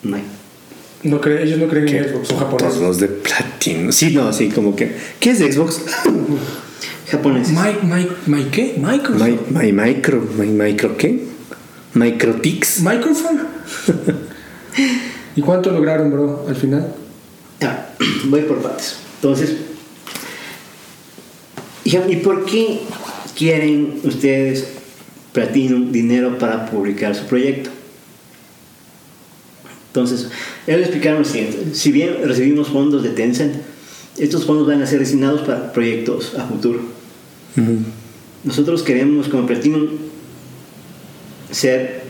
No hay. No cree- ellos no creen en Xbox, son Todos japoneses. los de platino. Sí, no, sí, como que. ¿Qué es de Xbox? Japoneses. Mike, Mike, Mike, ¿qué? Microsoft. My, my Micro. My Micro, ¿qué? Microtix. Microphone. ¿Y cuánto lograron, bro, al final? Ah, voy por partes. Entonces, ¿y por qué quieren ustedes Platinum dinero para publicar su proyecto? Entonces, ellos explicaron lo siguiente. Si bien recibimos fondos de Tencent, estos fondos van a ser destinados para proyectos a futuro. Nosotros queremos como Platinum ser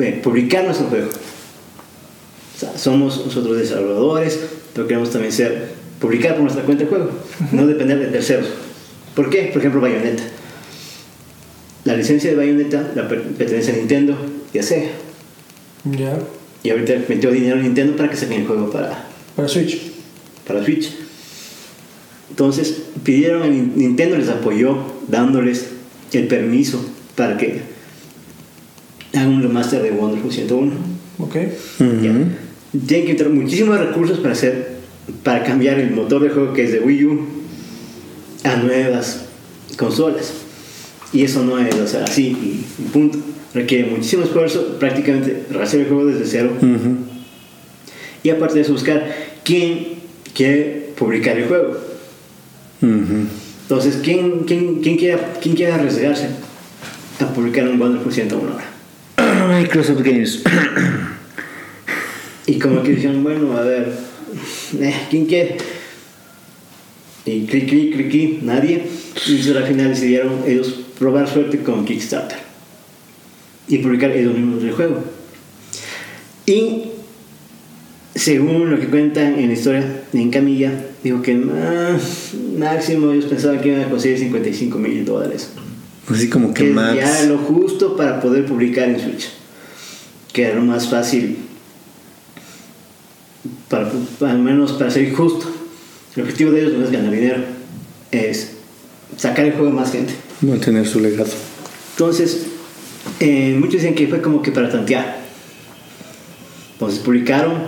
eh, publicar nuestro juego. O sea, somos nosotros desarrolladores, pero queremos también ser publicar por nuestra cuenta de juego, no depender de terceros. ¿Por qué? Por ejemplo, Bayonetta. La licencia de Bayonetta la per- pertenece a Nintendo y a Sega. Ya. Y ahorita metió dinero a Nintendo para que saquen el juego para, Para Switch. para Switch. Entonces pidieron a Nin- Nintendo les apoyó dándoles el permiso para que hagan un remaster de Wonderful 101. Ok. Ujú. Ya. Tienen que entrar muchísimos recursos para hacer para cambiar el motor de juego que es de Wii U a nuevas consolas. Y eso no es o sea, así y, punto. Requiere muchísimo esfuerzo, prácticamente hacer el juego desde cero. Y aparte de eso, buscar quién quiere publicar el juego. Entonces, ¿quién, quién, quién, quiere, quién quiere arriesgarse a publicar un Wonderful 101 ahora? Microsoft Games. Y como que dijeron, bueno, a ver, eh, ¿quién quiere? Y clic, clic, clic, nadie. Y al final decidieron ellos probar suerte con Kickstarter y publicar ellos mismos el juego. Y según lo que cuentan en la historia en Camilla, dijo que máximo ellos pensaban que iban a conseguir 55 mil dólares. Así como que que Max. ya lo justo para poder publicar en Switch. Que era lo más fácil, para, al menos para ser justo. El objetivo de ellos no es ganar dinero, es sacar el juego a más gente. Mantener su legado. Entonces, eh, muchos dicen que fue como que para tantear. Entonces publicaron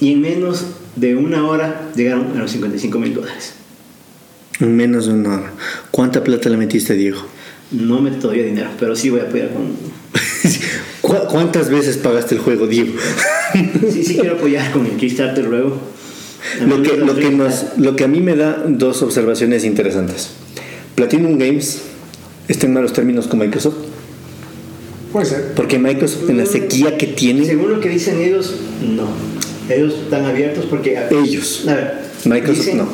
y en menos de una hora llegaron a los 55 mil dólares. En menos de una hora. ¿Cuánta plata le metiste, Diego? No me todavía dinero, pero sí voy a apoyar con... (laughs) ¿Cu- ¿Cuántas veces pagaste el juego, Diego? (laughs) Sí, sí quiero apoyar con el Kickstarter luego. Lo que, lo, que nos, lo que a mí me da dos observaciones interesantes. Platinum Games está en malos términos con Microsoft. Puede ser. Porque Microsoft en la sequía que tiene, Según lo que dicen ellos, no. Ellos están abiertos porque... ellos. A ver, Microsoft no.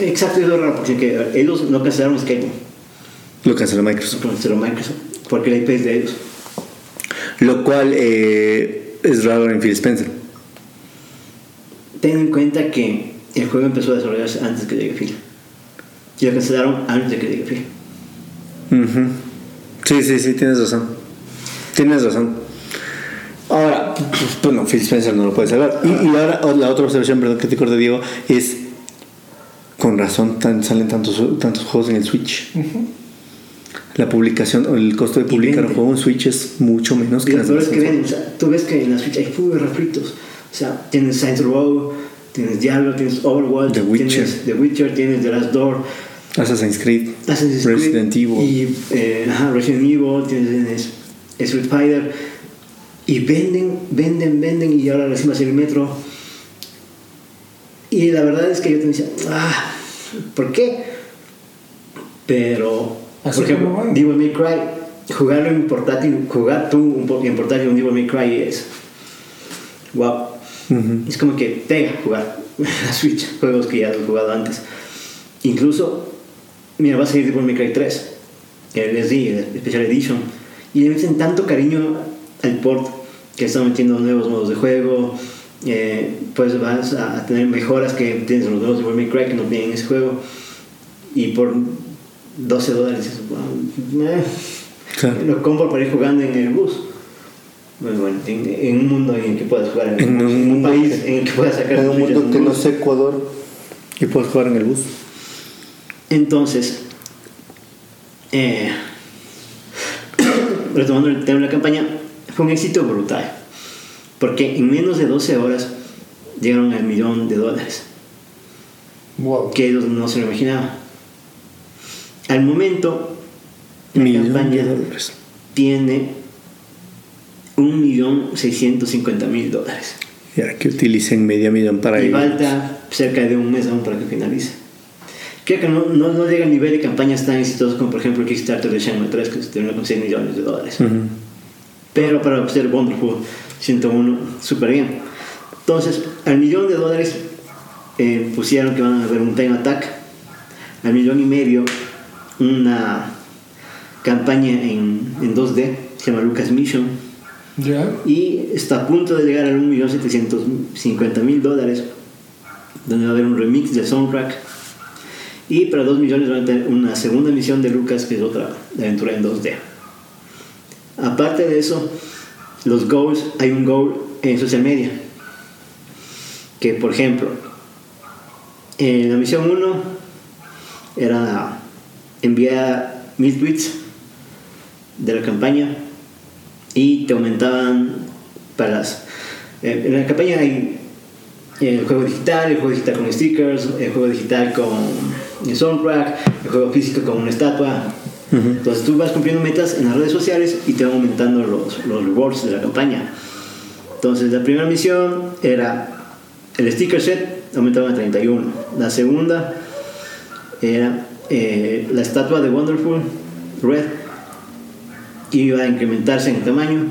Exacto, es lo raro, porque ellos no cancelaron Skype, Lo canceló Microsoft. canceló Microsoft, porque la IP es de ellos. Lo cual eh, es raro en Phil Spencer. Ten en cuenta que el juego empezó a desarrollarse antes que llegue Phil. Y lo cancelaron antes de que llegue Phil. Ujú. Sí, sí, sí, tienes razón. Tienes razón. Ahora, pues, bueno, Phil Spencer no lo puede salvar. Y, y ahora la otra observación, perdón, que te acordé, Diego, es con razón tan, salen tantos, tantos juegos en el Switch. La publicación o el costo de publicar un juego en Switch es mucho menos que las demás que ven, o sea, tú ves que en la Switch hay full refritos. O sea, tienes Saints Row, tienes Diablo, tienes Overwatch, The Witcher. tienes The Witcher, tienes The Last Door. Assassin's Creed, Assassin's Creed Resident Evil. Y eh, ajá, Resident Evil, tienes Street Fighter. Y venden, venden, venden. Y ahora recién va a ser el metro. Y la verdad es que yo te decía, ah, ¿por qué? Pero, Así por ejemplo, como. Devil May Cry, jugarlo en portátil, jugar tú un en portátil un Devil May Cry es, wow. Ujú. Es como que pega jugar (laughs) a Switch, juegos que ya has jugado antes. Incluso, mira, va a salir Devil May Cry 3, el SD, el Special Edition, y le meten tanto cariño al port que están metiendo nuevos modos de juego. eh, pues vas a tener mejoras que tienes en los nuevos Devil May Cry que no tienen en ese juego. Y por 12 dólares, dices, "Wow, eh, Claro. lo compro para ir jugando en el bus. Bueno, bueno, en, en un mundo en el que puedas jugar en, el En bus, un en un mundo país que- en el que puedas sacar En un mundo en que un no es Ecuador y puedes jugar en el bus. Entonces, eh, (coughs) retomando el tema de la campaña, fue un éxito brutal. Porque en menos de 12 horas llegaron al millón de dólares. Wow. Que ellos no se lo imaginaban. Al momento, la Millón de campaña dólares. tiene 1.650.000 dólares. Ya que utilicen media millón para y falta cerca de un mes aún para que finalice. Creo que no, no, no llega al nivel de campañas tan exitosas como por ejemplo el Kickstarter de Shenmue 3 que se terminó con 6 millones de dólares. Ujú. Pero para ser Wonderful 101, súper bien. Entonces, al millón de dólares eh, pusieron que van a haber un Time Attack. Al millón y medio, una campaña en, en 2D, se llama Lucas Mission. Ya. Y está a punto de llegar al 1.750.000 dólares, donde va a haber un remix del soundtrack. Y para 2 millones van a tener una segunda misión de Lucas, que es otra aventura en 2D. Aparte de eso, los goals, hay un goal en social media. Que por ejemplo, en la misión 1 era enviar mil tweets de la campaña y te aumentaban para las... eh, en la campaña hay el juego digital, el juego digital con stickers, el juego digital con el soundtrack, el juego físico con una estatua. Entonces tú vas cumpliendo metas en las redes sociales y te van aumentando los, los rewards de la campaña. Entonces la primera misión era el sticker set, aumentaban a 31. La segunda era eh, la estatua de Wonderful Red, iba a incrementarse en tamaño.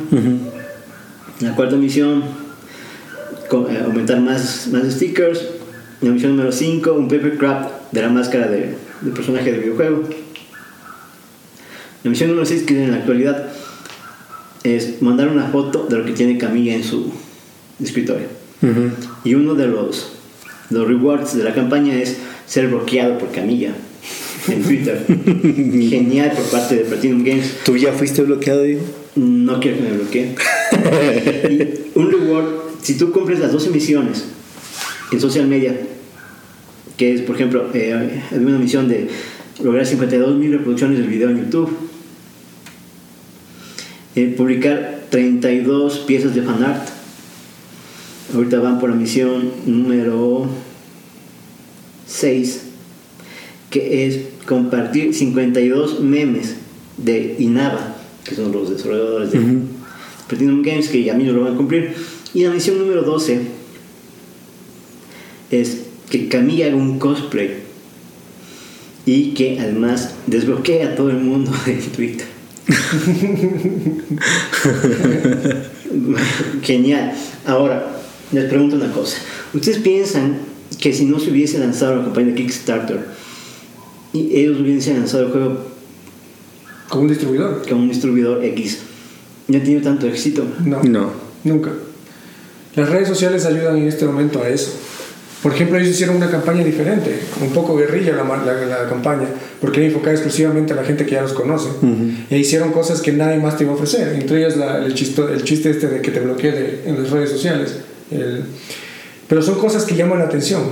La cuarta misión, co- eh, aumentar más, más stickers. La misión número 5, un papercraft de la máscara de, del personaje del videojuego. La misión número 6, que en la actualidad es mandar una foto de lo que tiene Camilla en su escritorio. Y uno de los, los rewards de la campaña es ser bloqueado por Camilla (laughs) en Twitter. (laughs) Genial por parte de Platinum Games. ¿Tú ya fuiste bloqueado, Diego? No quiero que me bloqueen. (laughs) Un reward, si tú cumples las 12 misiones en social media, que es, por ejemplo, eh, había una misión de lograr 52.000 reproducciones del video en YouTube, eh, publicar 32 piezas de fanart. Ahorita van por la misión número 6, que es compartir 52 memes de Inaba, que son los desarrolladores de Ujú. Platinum Games, que a mí no lo van a cumplir. Y la misión número 12 es que Camilla haga un cosplay y que además desbloquee a todo el mundo de Twitter. (laughs) Genial. Ahora, les pregunto una cosa. ¿Ustedes piensan que si no se hubiese lanzado la campaña de Kickstarter y ellos hubiesen lanzado el juego Como un distribuidor. con un distribuidor X, no ha tenido tanto éxito? No. No. Nunca. Las redes sociales ayudan en este momento a eso. Por ejemplo, ellos hicieron una campaña diferente, un poco guerrilla la, la, la campaña, porque era enfocada exclusivamente a la gente que ya los conoce. E hicieron cosas que nadie más te iba a ofrecer, entre ellas la- el, chisto- el chiste este de que te bloquee de- en las redes sociales. El- pero son cosas que llaman la atención.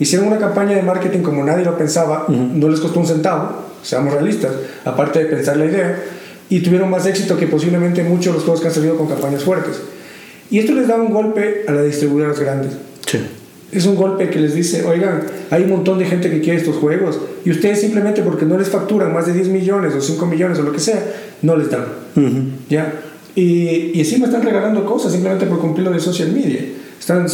Hicieron una campaña de marketing como nadie lo pensaba, no les costó un centavo, seamos realistas, aparte de pensar la idea, y tuvieron más éxito que posiblemente muchos de los juegos que han salido con campañas fuertes. Y esto les da un golpe a las distribuidoras grandes. Sí. es un golpe que les dice, oigan, hay un montón de gente que quiere estos juegos y ustedes simplemente porque no les facturan más de 10 millones o 5 millones o lo que sea, no les dan. ¿Ya? Y, y encima están regalando cosas simplemente por cumplir lo de social media. Están,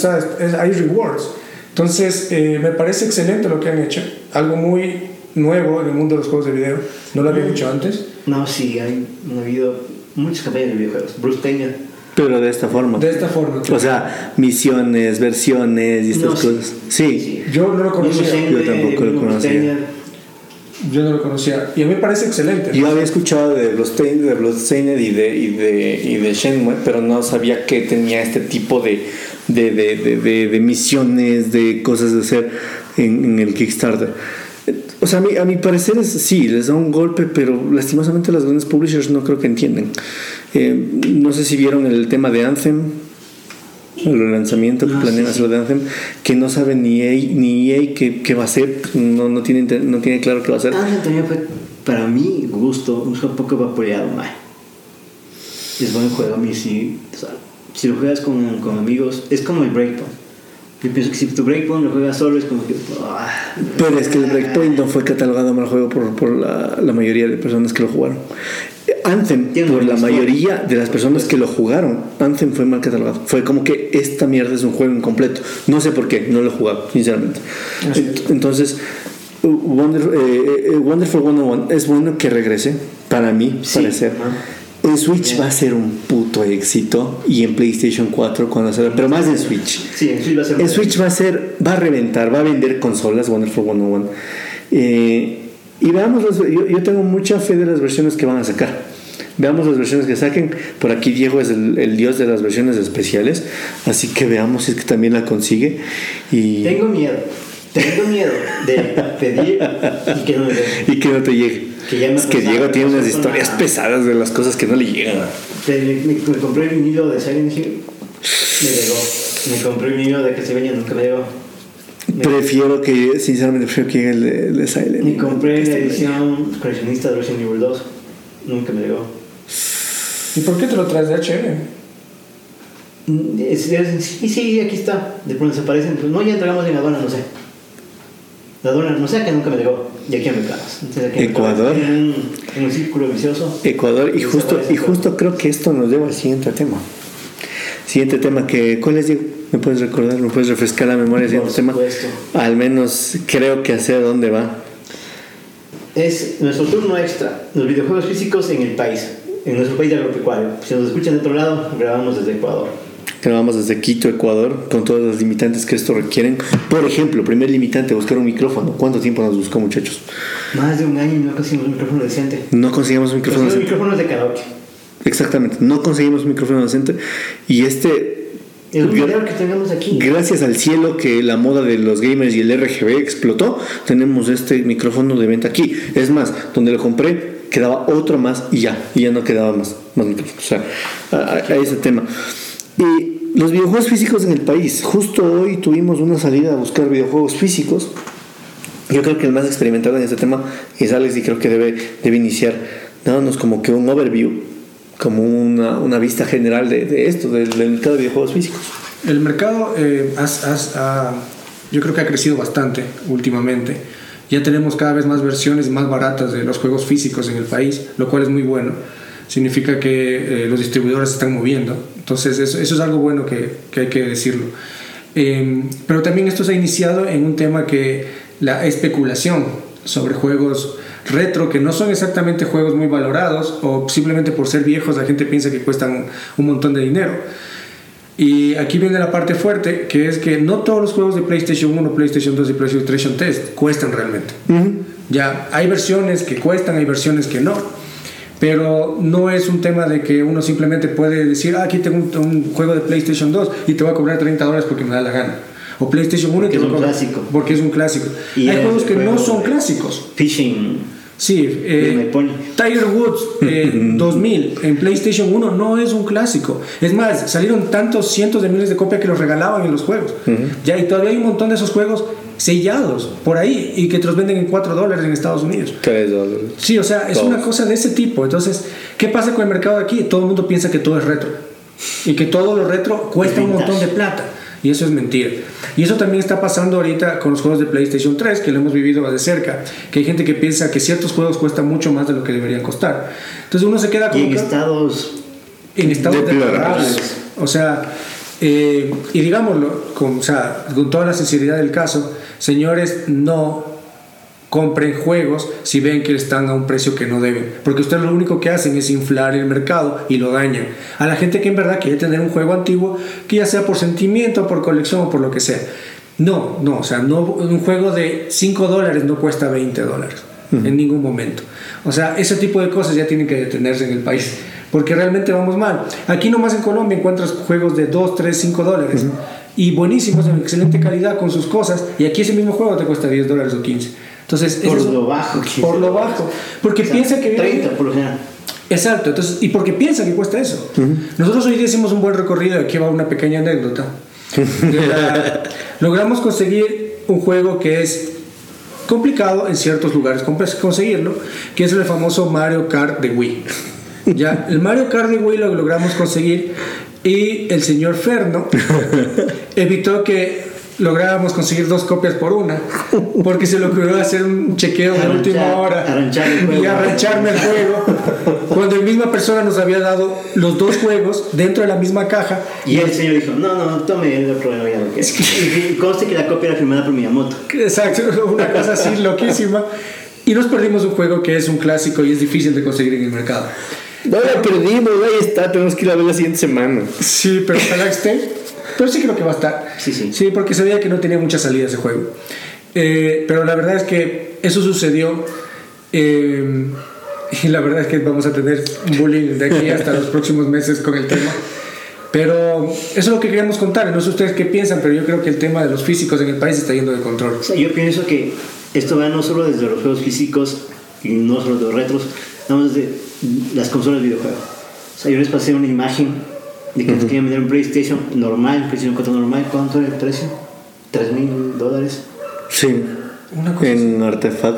hay rewards. Entonces, eh, me parece excelente lo que han hecho. Algo muy nuevo en el mundo de los juegos de video. No lo habían hecho antes. No, sí, hay, han habido muchas campañas de videojuegos. Bruce Peña. Pero de esta forma. De esta forma. O sea, misiones, versiones y estas No, sí. cosas. Sí. Yo no lo conocía. Yo tampoco lo conocía. Yo no lo conocía. Y a mí me parece excelente. Yo había escuchado de Bloodstained, de Bloodstained y de, y de, y de Shenmue, pero no sabía que tenía este tipo de, de, de, de, misiones, de cosas de hacer en, en el Kickstarter. O sea, a mi, a mi parecer es, sí, les da un golpe, pero lastimosamente las grandes publishers no creo que entienden. Eh, no sé si vieron el tema de Anthem, el lanzamiento que Ah, planean sí, hacer de Anthem, que no saben ni EA, ni EA qué, qué va a hacer, no, no, tiene, no tiene claro qué va a hacer. Ángel también fue, para mi gusto, un poco vapuleado, mae. Es buen juego, a mí sí. o sea, si lo juegas con, con amigos, es como el Breakpoint. Yo pienso que si tu Breakpoint lo juegas solo, es como que. ah, Pero es que el Breakpoint no fue catalogado mal juego por, por la, la mayoría de personas que lo jugaron. Anthem, Tiene por la historia. mayoría de las personas que lo jugaron, Anthem fue mal catalogado. Fue como que esta mierda es un juego incompleto. No sé por qué, no lo he jugado, sinceramente. Entonces, uh, Wonder- eh, eh, Wonderful 101 es bueno que regrese, para mí, Sí, parecer. En Switch Bien. va a ser un puto éxito y en PlayStation 4 cuando salga, pero más en Switch. Sí, en Switch va a ser. En Switch va a ser, va a reventar, va a vender consolas Wonderful 101. Eh, y veamos, yo, yo tengo mucha fe de las versiones que van a sacar. Veamos las versiones que saquen. Por aquí Diego es el, el dios de las versiones especiales. Así que veamos si es que también la consigue. Y, Tengo miedo. Tengo miedo de pedir y que no me (laughs) y que no te llegue. Que ya me es que Diego tiene me unas historias la- pesadas de las cosas que no le llegan. Me, me- me compré el vinilo de Silent Hill. Me llegó. Me compré el vinilo de Castlevania, nunca me llegó. Me, Prefiero que, sinceramente, prefiero que llegue el de, el de Silent. me Hill. compré la Este, edición coleccionista de Resident Evil 2. Nunca me llegó. ¿Y por qué te lo traes de HM? Sí, sí, aquí está. De pronto desaparecen. Pues no, ya entregamos en aduana, no sé. La aduana, no sé, que nunca me llegó. Y aquí me clavas. Entonces, aquí Ecuador. En un, en un círculo vicioso. Ecuador y justo, y justo creo que esto nos lleva al siguiente tema. Siguiente tema que, ¿cuál es Diego? ¿Me puedes recordar? ¿Me puedes refrescar la memoria? Siguiente tema. Al menos creo que sé a dónde va. Es nuestro turno extra. Los videojuegos físicos en el país. En nuestro país agropecuario. Si nos escuchan de otro lado, grabamos desde Ecuador. Grabamos desde Quito, Ecuador, con todas las limitantes que esto requieren. Por ejemplo, primer limitante, buscar un micrófono. ¿Cuánto tiempo nos buscó, muchachos? Más de un año y no conseguimos un micrófono decente. No conseguimos un micrófono decente. micrófonos de karaoke. Exactamente, no conseguimos un micrófono decente. Y este El video que tenemos aquí. Gracias al cielo que la moda de los gamers y el RGB explotó, tenemos este micrófono de venta aquí. Es más, donde lo compré quedaba otro más y ya, y ya no quedaba más, más micrófonos. O sea, a- a ese tema. Y los videojuegos físicos en el país. Justo hoy tuvimos una salida a buscar videojuegos físicos. Yo creo que el más experimentado en este tema es Alex y creo que debe, debe iniciar dándonos como que un overview, como una, una vista general de, esto, del, mercado de videojuegos físicos. El mercado, eh, has- has- ha- yo creo que ha crecido bastante últimamente. Ya tenemos cada vez más versiones más baratas de los juegos físicos en el país, lo cual es muy bueno. Significa que eh, los distribuidores se están moviendo. Entonces, eso, eso es algo bueno que, que hay que decirlo. Eh, pero también esto se ha iniciado en un tema que la especulación sobre juegos retro que no son exactamente juegos muy valorados o simplemente por ser viejos la gente piensa que cuestan un montón de dinero. Y aquí viene la parte fuerte, que es que no todos los juegos de PlayStation 1, PlayStation 2 y PlayStation 3 cuestan realmente. Ya, hay versiones que cuestan, hay versiones que no. Pero no es un tema de que uno simplemente puede decir, ah, aquí tengo un, un juego de PlayStation 2 y te voy a cobrar 30 dólares porque me da la gana. O PlayStation 1 y Porque te es un clásico. Porque es un clásico. Y hay juegos el que no juego son de- clásicos. Fishing. Sí, eh. Tiger Woods eh, (laughs) 2000 en PlayStation 1 no es un clásico. Es más, salieron tantos cientos de miles de copias que los regalaban en los juegos. Ya, y todavía hay un montón de esos juegos sellados por ahí y que te los venden en 4 dólares en Estados Unidos. Tres dólares. Sí, o sea, es una cosa de ese tipo. Entonces, ¿qué pasa con el mercado de aquí? Todo el mundo piensa que todo es retro y que todo lo retro cuesta un montón de plata. Y eso es mentira. Y eso también está pasando ahorita con los juegos de PlayStation 3, que lo hemos vivido de cerca, que hay gente que piensa que ciertos juegos cuestan mucho más de lo que deberían costar. Entonces uno se queda Y como... en que- estados en estados Deplorables. deplorables. O sea, eh, y digámoslo, con, o sea, con toda la sinceridad del caso, señores, no compren juegos si ven que están a un precio que no deben. Porque ustedes lo único que hacen es inflar el mercado y lo dañan. A la gente que en verdad quiere tener un juego antiguo, que ya sea por sentimiento, por colección o por lo que sea. No, no, o sea, no, un juego de 5 dólares no cuesta 20 dólares en ningún momento. O sea, ese tipo de cosas ya tienen que detenerse en el país, porque realmente vamos mal. Aquí nomás en Colombia encuentras juegos de 2, 3, 5 dólares y buenísimos, en excelente calidad con sus cosas, y aquí ese mismo juego te cuesta 10 dólares o 15. Entonces, por eso- lo bajo. Por lo bajo. Porque O sea, piensa que... 30 por lo general. Exacto, entonces, y porque piensa que cuesta eso. Nosotros hoy día hicimos un buen recorrido, aquí va una pequeña anécdota. (laughs) Logramos conseguir un juego que es complicado en ciertos lugares comp- conseguirlo, que es el famoso Mario Kart de Wii. Ya, el Mario Kart de Wii lo logramos conseguir y el señor Ferno (laughs) evitó que lográramos conseguir dos copias por una, porque se le ocurrió hacer un chequeo de Arranchar- última hora juego. y arrancharme el juego, cuando la misma persona nos había dado los dos juegos dentro de la misma caja. Y el señor dijo, no, no, tome el otro, ya lo (laughs) que Y conste que la copia era firmada por Miyamoto. Exacto, una cosa así loquísima. Y nos perdimos un juego que es un clásico y es difícil de conseguir en el mercado. No la perdimos, ahí está, tenemos que ir a ver la siguiente semana. Sí, pero ojalá esté. Pero sí creo que va a estar. Sí, sí. Sí, porque se veía que no tenía mucha salida ese juego. Eh, pero la verdad es que eso sucedió. eh, (laughs) y la verdad es que vamos a tener un bullying de aquí hasta los próximos meses con el tema. Pero eso es lo que queríamos contar. No sé ustedes qué piensan, pero yo creo que el tema de los físicos en el país está yendo de control. Sea, yo pienso que esto va no solo desde los juegos físicos y no solo de los retros, vamos desde las consolas de videojuegos. O sea, yo les pasé una imagen de que nos querían vender un PlayStation normal, un PlayStation 4 normal. ¿Cuánto era el precio? ¿3 mil dólares? Sí. Una cosa En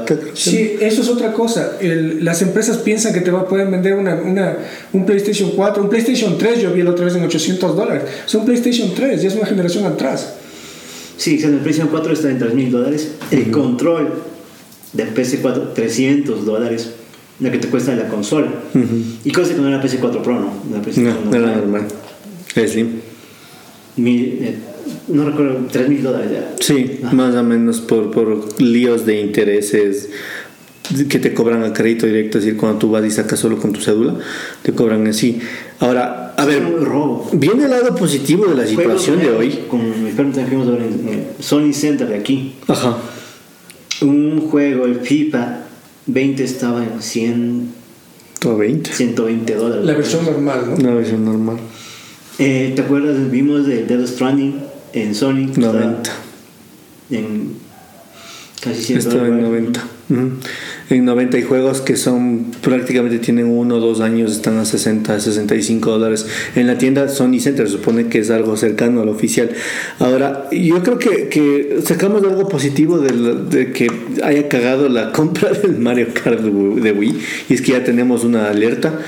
que Sí, eso es otra cosa. El- las empresas piensan que te va, pueden vender una, una- un PlayStation 4, un PlayStation 3, yo vi la otra vez en 800 dólares. Es un PlayStation 3, ya es una generación atrás. Sí, o sea, el PlayStation 4 está en 3 mil dólares. El control del PS4, 300 dólares. Lo que te cuesta la consola. Y cosa que no era PS4 Pro, ¿no? La PS4 No, era normal. Slim. Mil, eh, no recuerdo, 3 mil dólares ya. Sí, Ah. más o menos por, por líos de intereses que te cobran a crédito directo, es decir, cuando tú vas y sacas solo con tu cédula, te cobran así. Ahora, a ver, Es robo. viene el lado positivo de la situación de hoy. Con mi perro también fuimos a ver en en Sony Center de aquí. Ajá. Un juego, el FIFA 20 estaba en 100, Todo 20. 120 dólares. La versión normal, ¿no? Una versión normal. Eh, ¿Te acuerdas? Vimos de Death Stranding en Sony. estaba 90. En casi 100 Estaba en dólares. 90. Ujú. En 90 hay juegos que son prácticamente tienen uno o dos años, están a 60, 65 dólares. En la tienda Sony Center se supone que es algo cercano al oficial. Ahora, yo creo que, que sacamos algo positivo de, la- de que haya cagado la (laughs) compra del Mario Kart de Wii-. Y es que ya tenemos una alerta.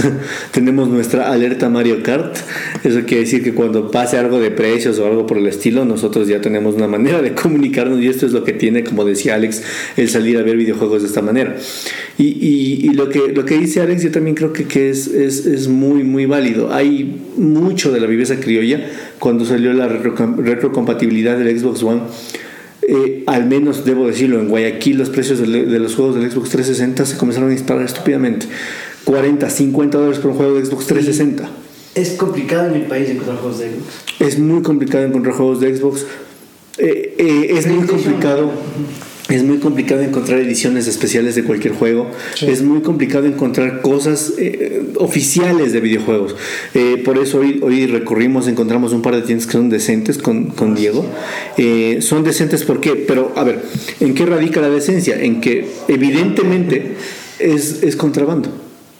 (laughs) tenemos nuestra alerta Mario Kart. Eso quiere decir que cuando pase algo de precios o algo por el estilo, nosotros ya tenemos una manera de (laughs) comunicarnos. Y esto es lo que tiene, como decía Alex, el salir a ver videojuegos de esta manera. Y, lo, que, lo que dice Alex, yo también creo que, que es, es, es muy, muy válido. Hay mucho de la viveza criolla cuando salió la retrocom- retrocompatibilidad del Xbox One. Eh, al menos debo decirlo, en Guayaquil los precios de, los juegos del Xbox 360 se comenzaron a disparar estúpidamente. 40, 50 dólares por un juego de Xbox 360. Es complicado en mi país encontrar juegos de Xbox. Es muy complicado encontrar juegos de Xbox. Eh, eh, es muy complicado. Es muy complicado encontrar ediciones especiales de cualquier juego. Es muy complicado encontrar cosas eh, oficiales de videojuegos. Eh, por eso hoy, hoy recurrimos, encontramos un par de tiendas que son decentes con, con Diego. Eh, son decentes ¿por qué? Pero a ver, ¿en qué radica la decencia? En que evidentemente es, es contrabando.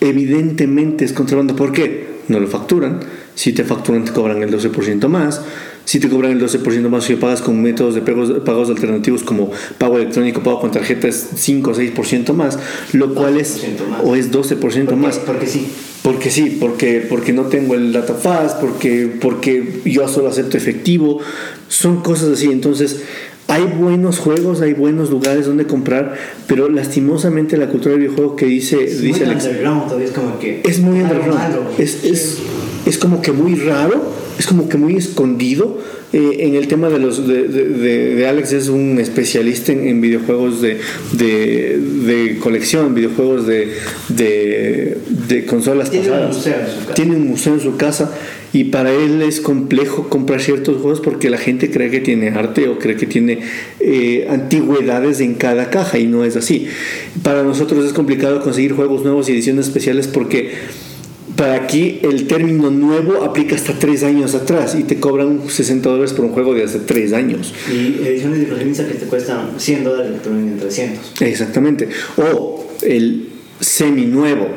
Evidentemente es contrabando. ¿Por qué? No lo facturan. Si te facturan te cobran el 12% más. Si te cobran el 12% más si pagas con métodos de pagos, pagos alternativos como pago electrónico, pago con tarjeta es 5 o 6% más, lo cual es 12% más. o es 12% Porque- más. Porque sí. Porque sí, porque, porque no tengo el data fast, porque, porque yo solo acepto efectivo. Son cosas así. Entonces, hay buenos juegos, hay buenos lugares donde comprar, pero lastimosamente la cultura del videojuego que dice, Es dice muy Alex, underground todavía, es como que. es muy underground. Es, es, es como que muy raro, es como que muy escondido. Eh, en el tema de los de, de- de- de Alex es un especialista en, en videojuegos de, de, colección, videojuegos de, consolas Tiene un museo en su casa. Tiene un museo en su casa y para él es complejo comprar ciertos juegos porque la gente cree que tiene arte o cree que tiene eh, antigüedades en cada caja y no es así. Para nosotros es complicado conseguir juegos nuevos y ediciones especiales porque para aquí el término nuevo aplica hasta tres años atrás y te cobran 60 dólares por un juego de hace tres años. Y ediciones de coleccionista que te cuestan 100 dólares, te venden 300. Exactamente. O el semi nuevo,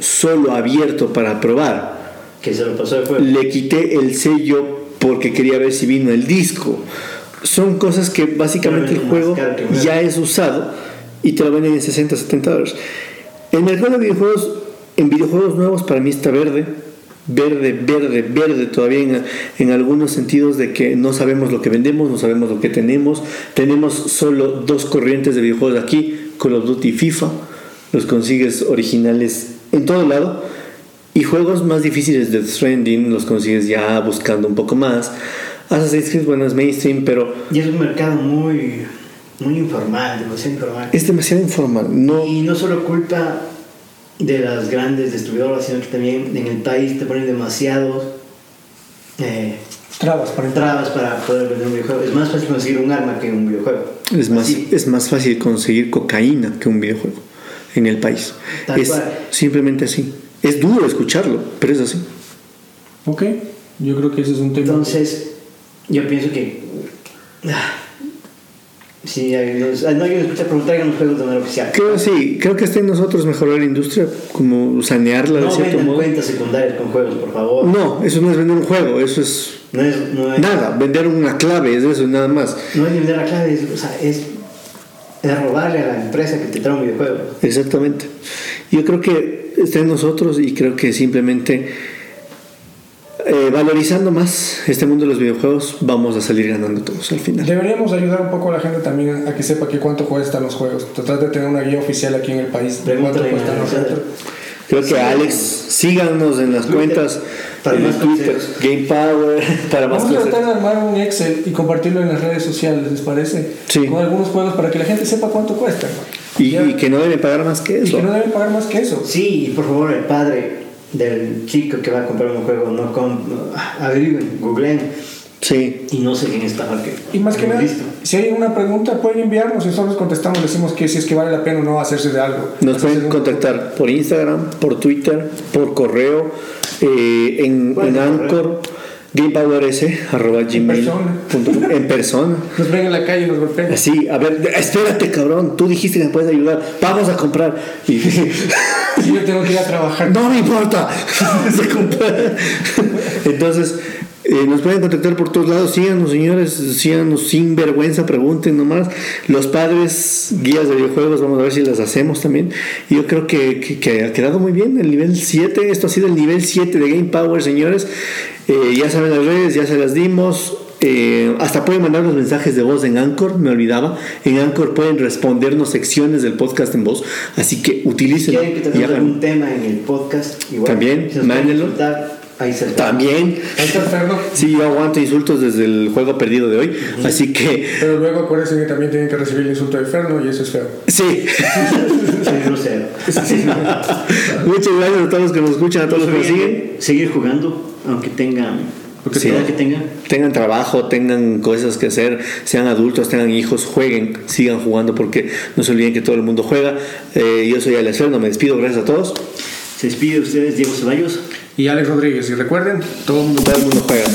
solo abierto para probar. Que se lo pasó de juego. Le quité el sello porque quería ver si vino el disco. Son cosas que básicamente el juego ya es usado y te lo venden en 60, 70 dólares. El mercado de videojuegos, en videojuegos nuevos para mí está verde. Verde, verde, verde todavía en, en algunos sentidos de que no sabemos lo que vendemos, no sabemos lo que tenemos. Tenemos solo dos corrientes de videojuegos aquí, Call of Duty y FIFA. Los consigues originales en todo lado. Y juegos más difíciles de Stranding los consigues ya buscando un poco más. Assassin's Creed, bueno, es mainstream, pero Y es un mercado muy, muy informal, demasiado informal. es demasiado informal. No, Y no solo culpa de las grandes distribuidoras, sino que también en el país te ponen demasiados eh, Trabas para trabas para poder vender un videojuego. Es más fácil conseguir un arma que un videojuego. es, más, Así. es más fácil conseguir cocaína que un videojuego en el país. Tal es cual. simplemente así. Es duro escucharlo, pero es así. Ok, yo creo que ese es un tema. Entonces, yo pienso que. ah, Hay, nos- no hay escucha, pero traigan los juegos de manera oficial. Creo sí, creo que está en nosotros mejorar la industria, como sanearla de No cierto vendan modo. cuentas secundarias con juegos, por favor. No, eso no es vender un juego, eso es No es, no es, nada, vender una clave, es eso, nada más. no es vender la clave, es, o sea, es, es robarle a la empresa que te trae un videojuego. Exactamente. Yo creo que está en nosotros y creo que simplemente eh, valorizando más este mundo de los videojuegos vamos a salir ganando todos al final. Deberíamos ayudar un poco a la gente también a que sepa que cuánto cuestan los juegos. Tratar de tener una guía oficial aquí en el país de cuánto cuestan los juegos. Creo que Alex, síganos en las Twitter. cuentas, Para en más Twitter. Game Power, (laughs) para más Vamos a tratar de armar un Excel y compartirlo en las redes sociales, ¿les parece? Sí. Con algunos juegos para que la gente sepa cuánto cuestan. Y, y que no deben pagar más que Y eso. que no deben pagar más que eso. Sí, y por favor, el padre del chico que va a comprar un juego, no com no- averigüen, googleen Sí, y no se dejen estafar. Que, Y más que nada, si hay una pregunta, pueden enviarnos y nosotros contestamos, decimos que si es que vale la pena o no hacerse de algo. nos pueden un- contactar por Instagram, por Twitter, por correo, eh, en, ¿Cuál en Anchor, gamepowers.gmail.com en persona. (laughs) Nos ven en la calle y nos golpean. Sí, a ver, espérate, cabrón. Tú dijiste que me puedes ayudar. Vamos a comprar. Y, (laughs) Si yo tengo que ir a trabajar. no me importa. (laughs) Vamos a comprar. Entonces, eh, nos pueden contactar por todos lados. Síganos, señores. Síganos sin vergüenza. Pregunten nomás. Los padres, guías de videojuegos, vamos a ver si las hacemos también. Yo creo que, que- que ha quedado muy bien. El nivel 7. Esto ha sido el nivel 7 de Game Power, señores. Eh, ya saben las redes, ya se las dimos. Eh, hasta pueden mandar los mensajes de voz en Anchor, me olvidaba. En Anchor pueden respondernos secciones del podcast en voz. Así que utilicen. ¿Quieren que tengamos algún tema en el podcast? Igual, También, ahí se También. Ahí está Ferno. Sí, yo aguanto insultos desde el juego perdido de hoy. Así que, Pero luego acuérdense que también tienen que recibir el insulto de Ferno y eso es feo. sí. Grosero. (laughs) Muchas gracias a todos los que nos escuchan, a todos los que nos siguen. Seguir jugando, aunque tengan. Porque Sí, sí. que tengan. Tengan trabajo, tengan cosas que hacer, sean adultos, tengan hijos, jueguen, sigan jugando porque no se olviden que todo el mundo juega. Eh, yo soy Alex Ferno, me despido, gracias a todos. Se despide de ustedes Diego Ceballos y Alex Rodríguez. Y recuerden, todo el mundo, todo el mundo juega.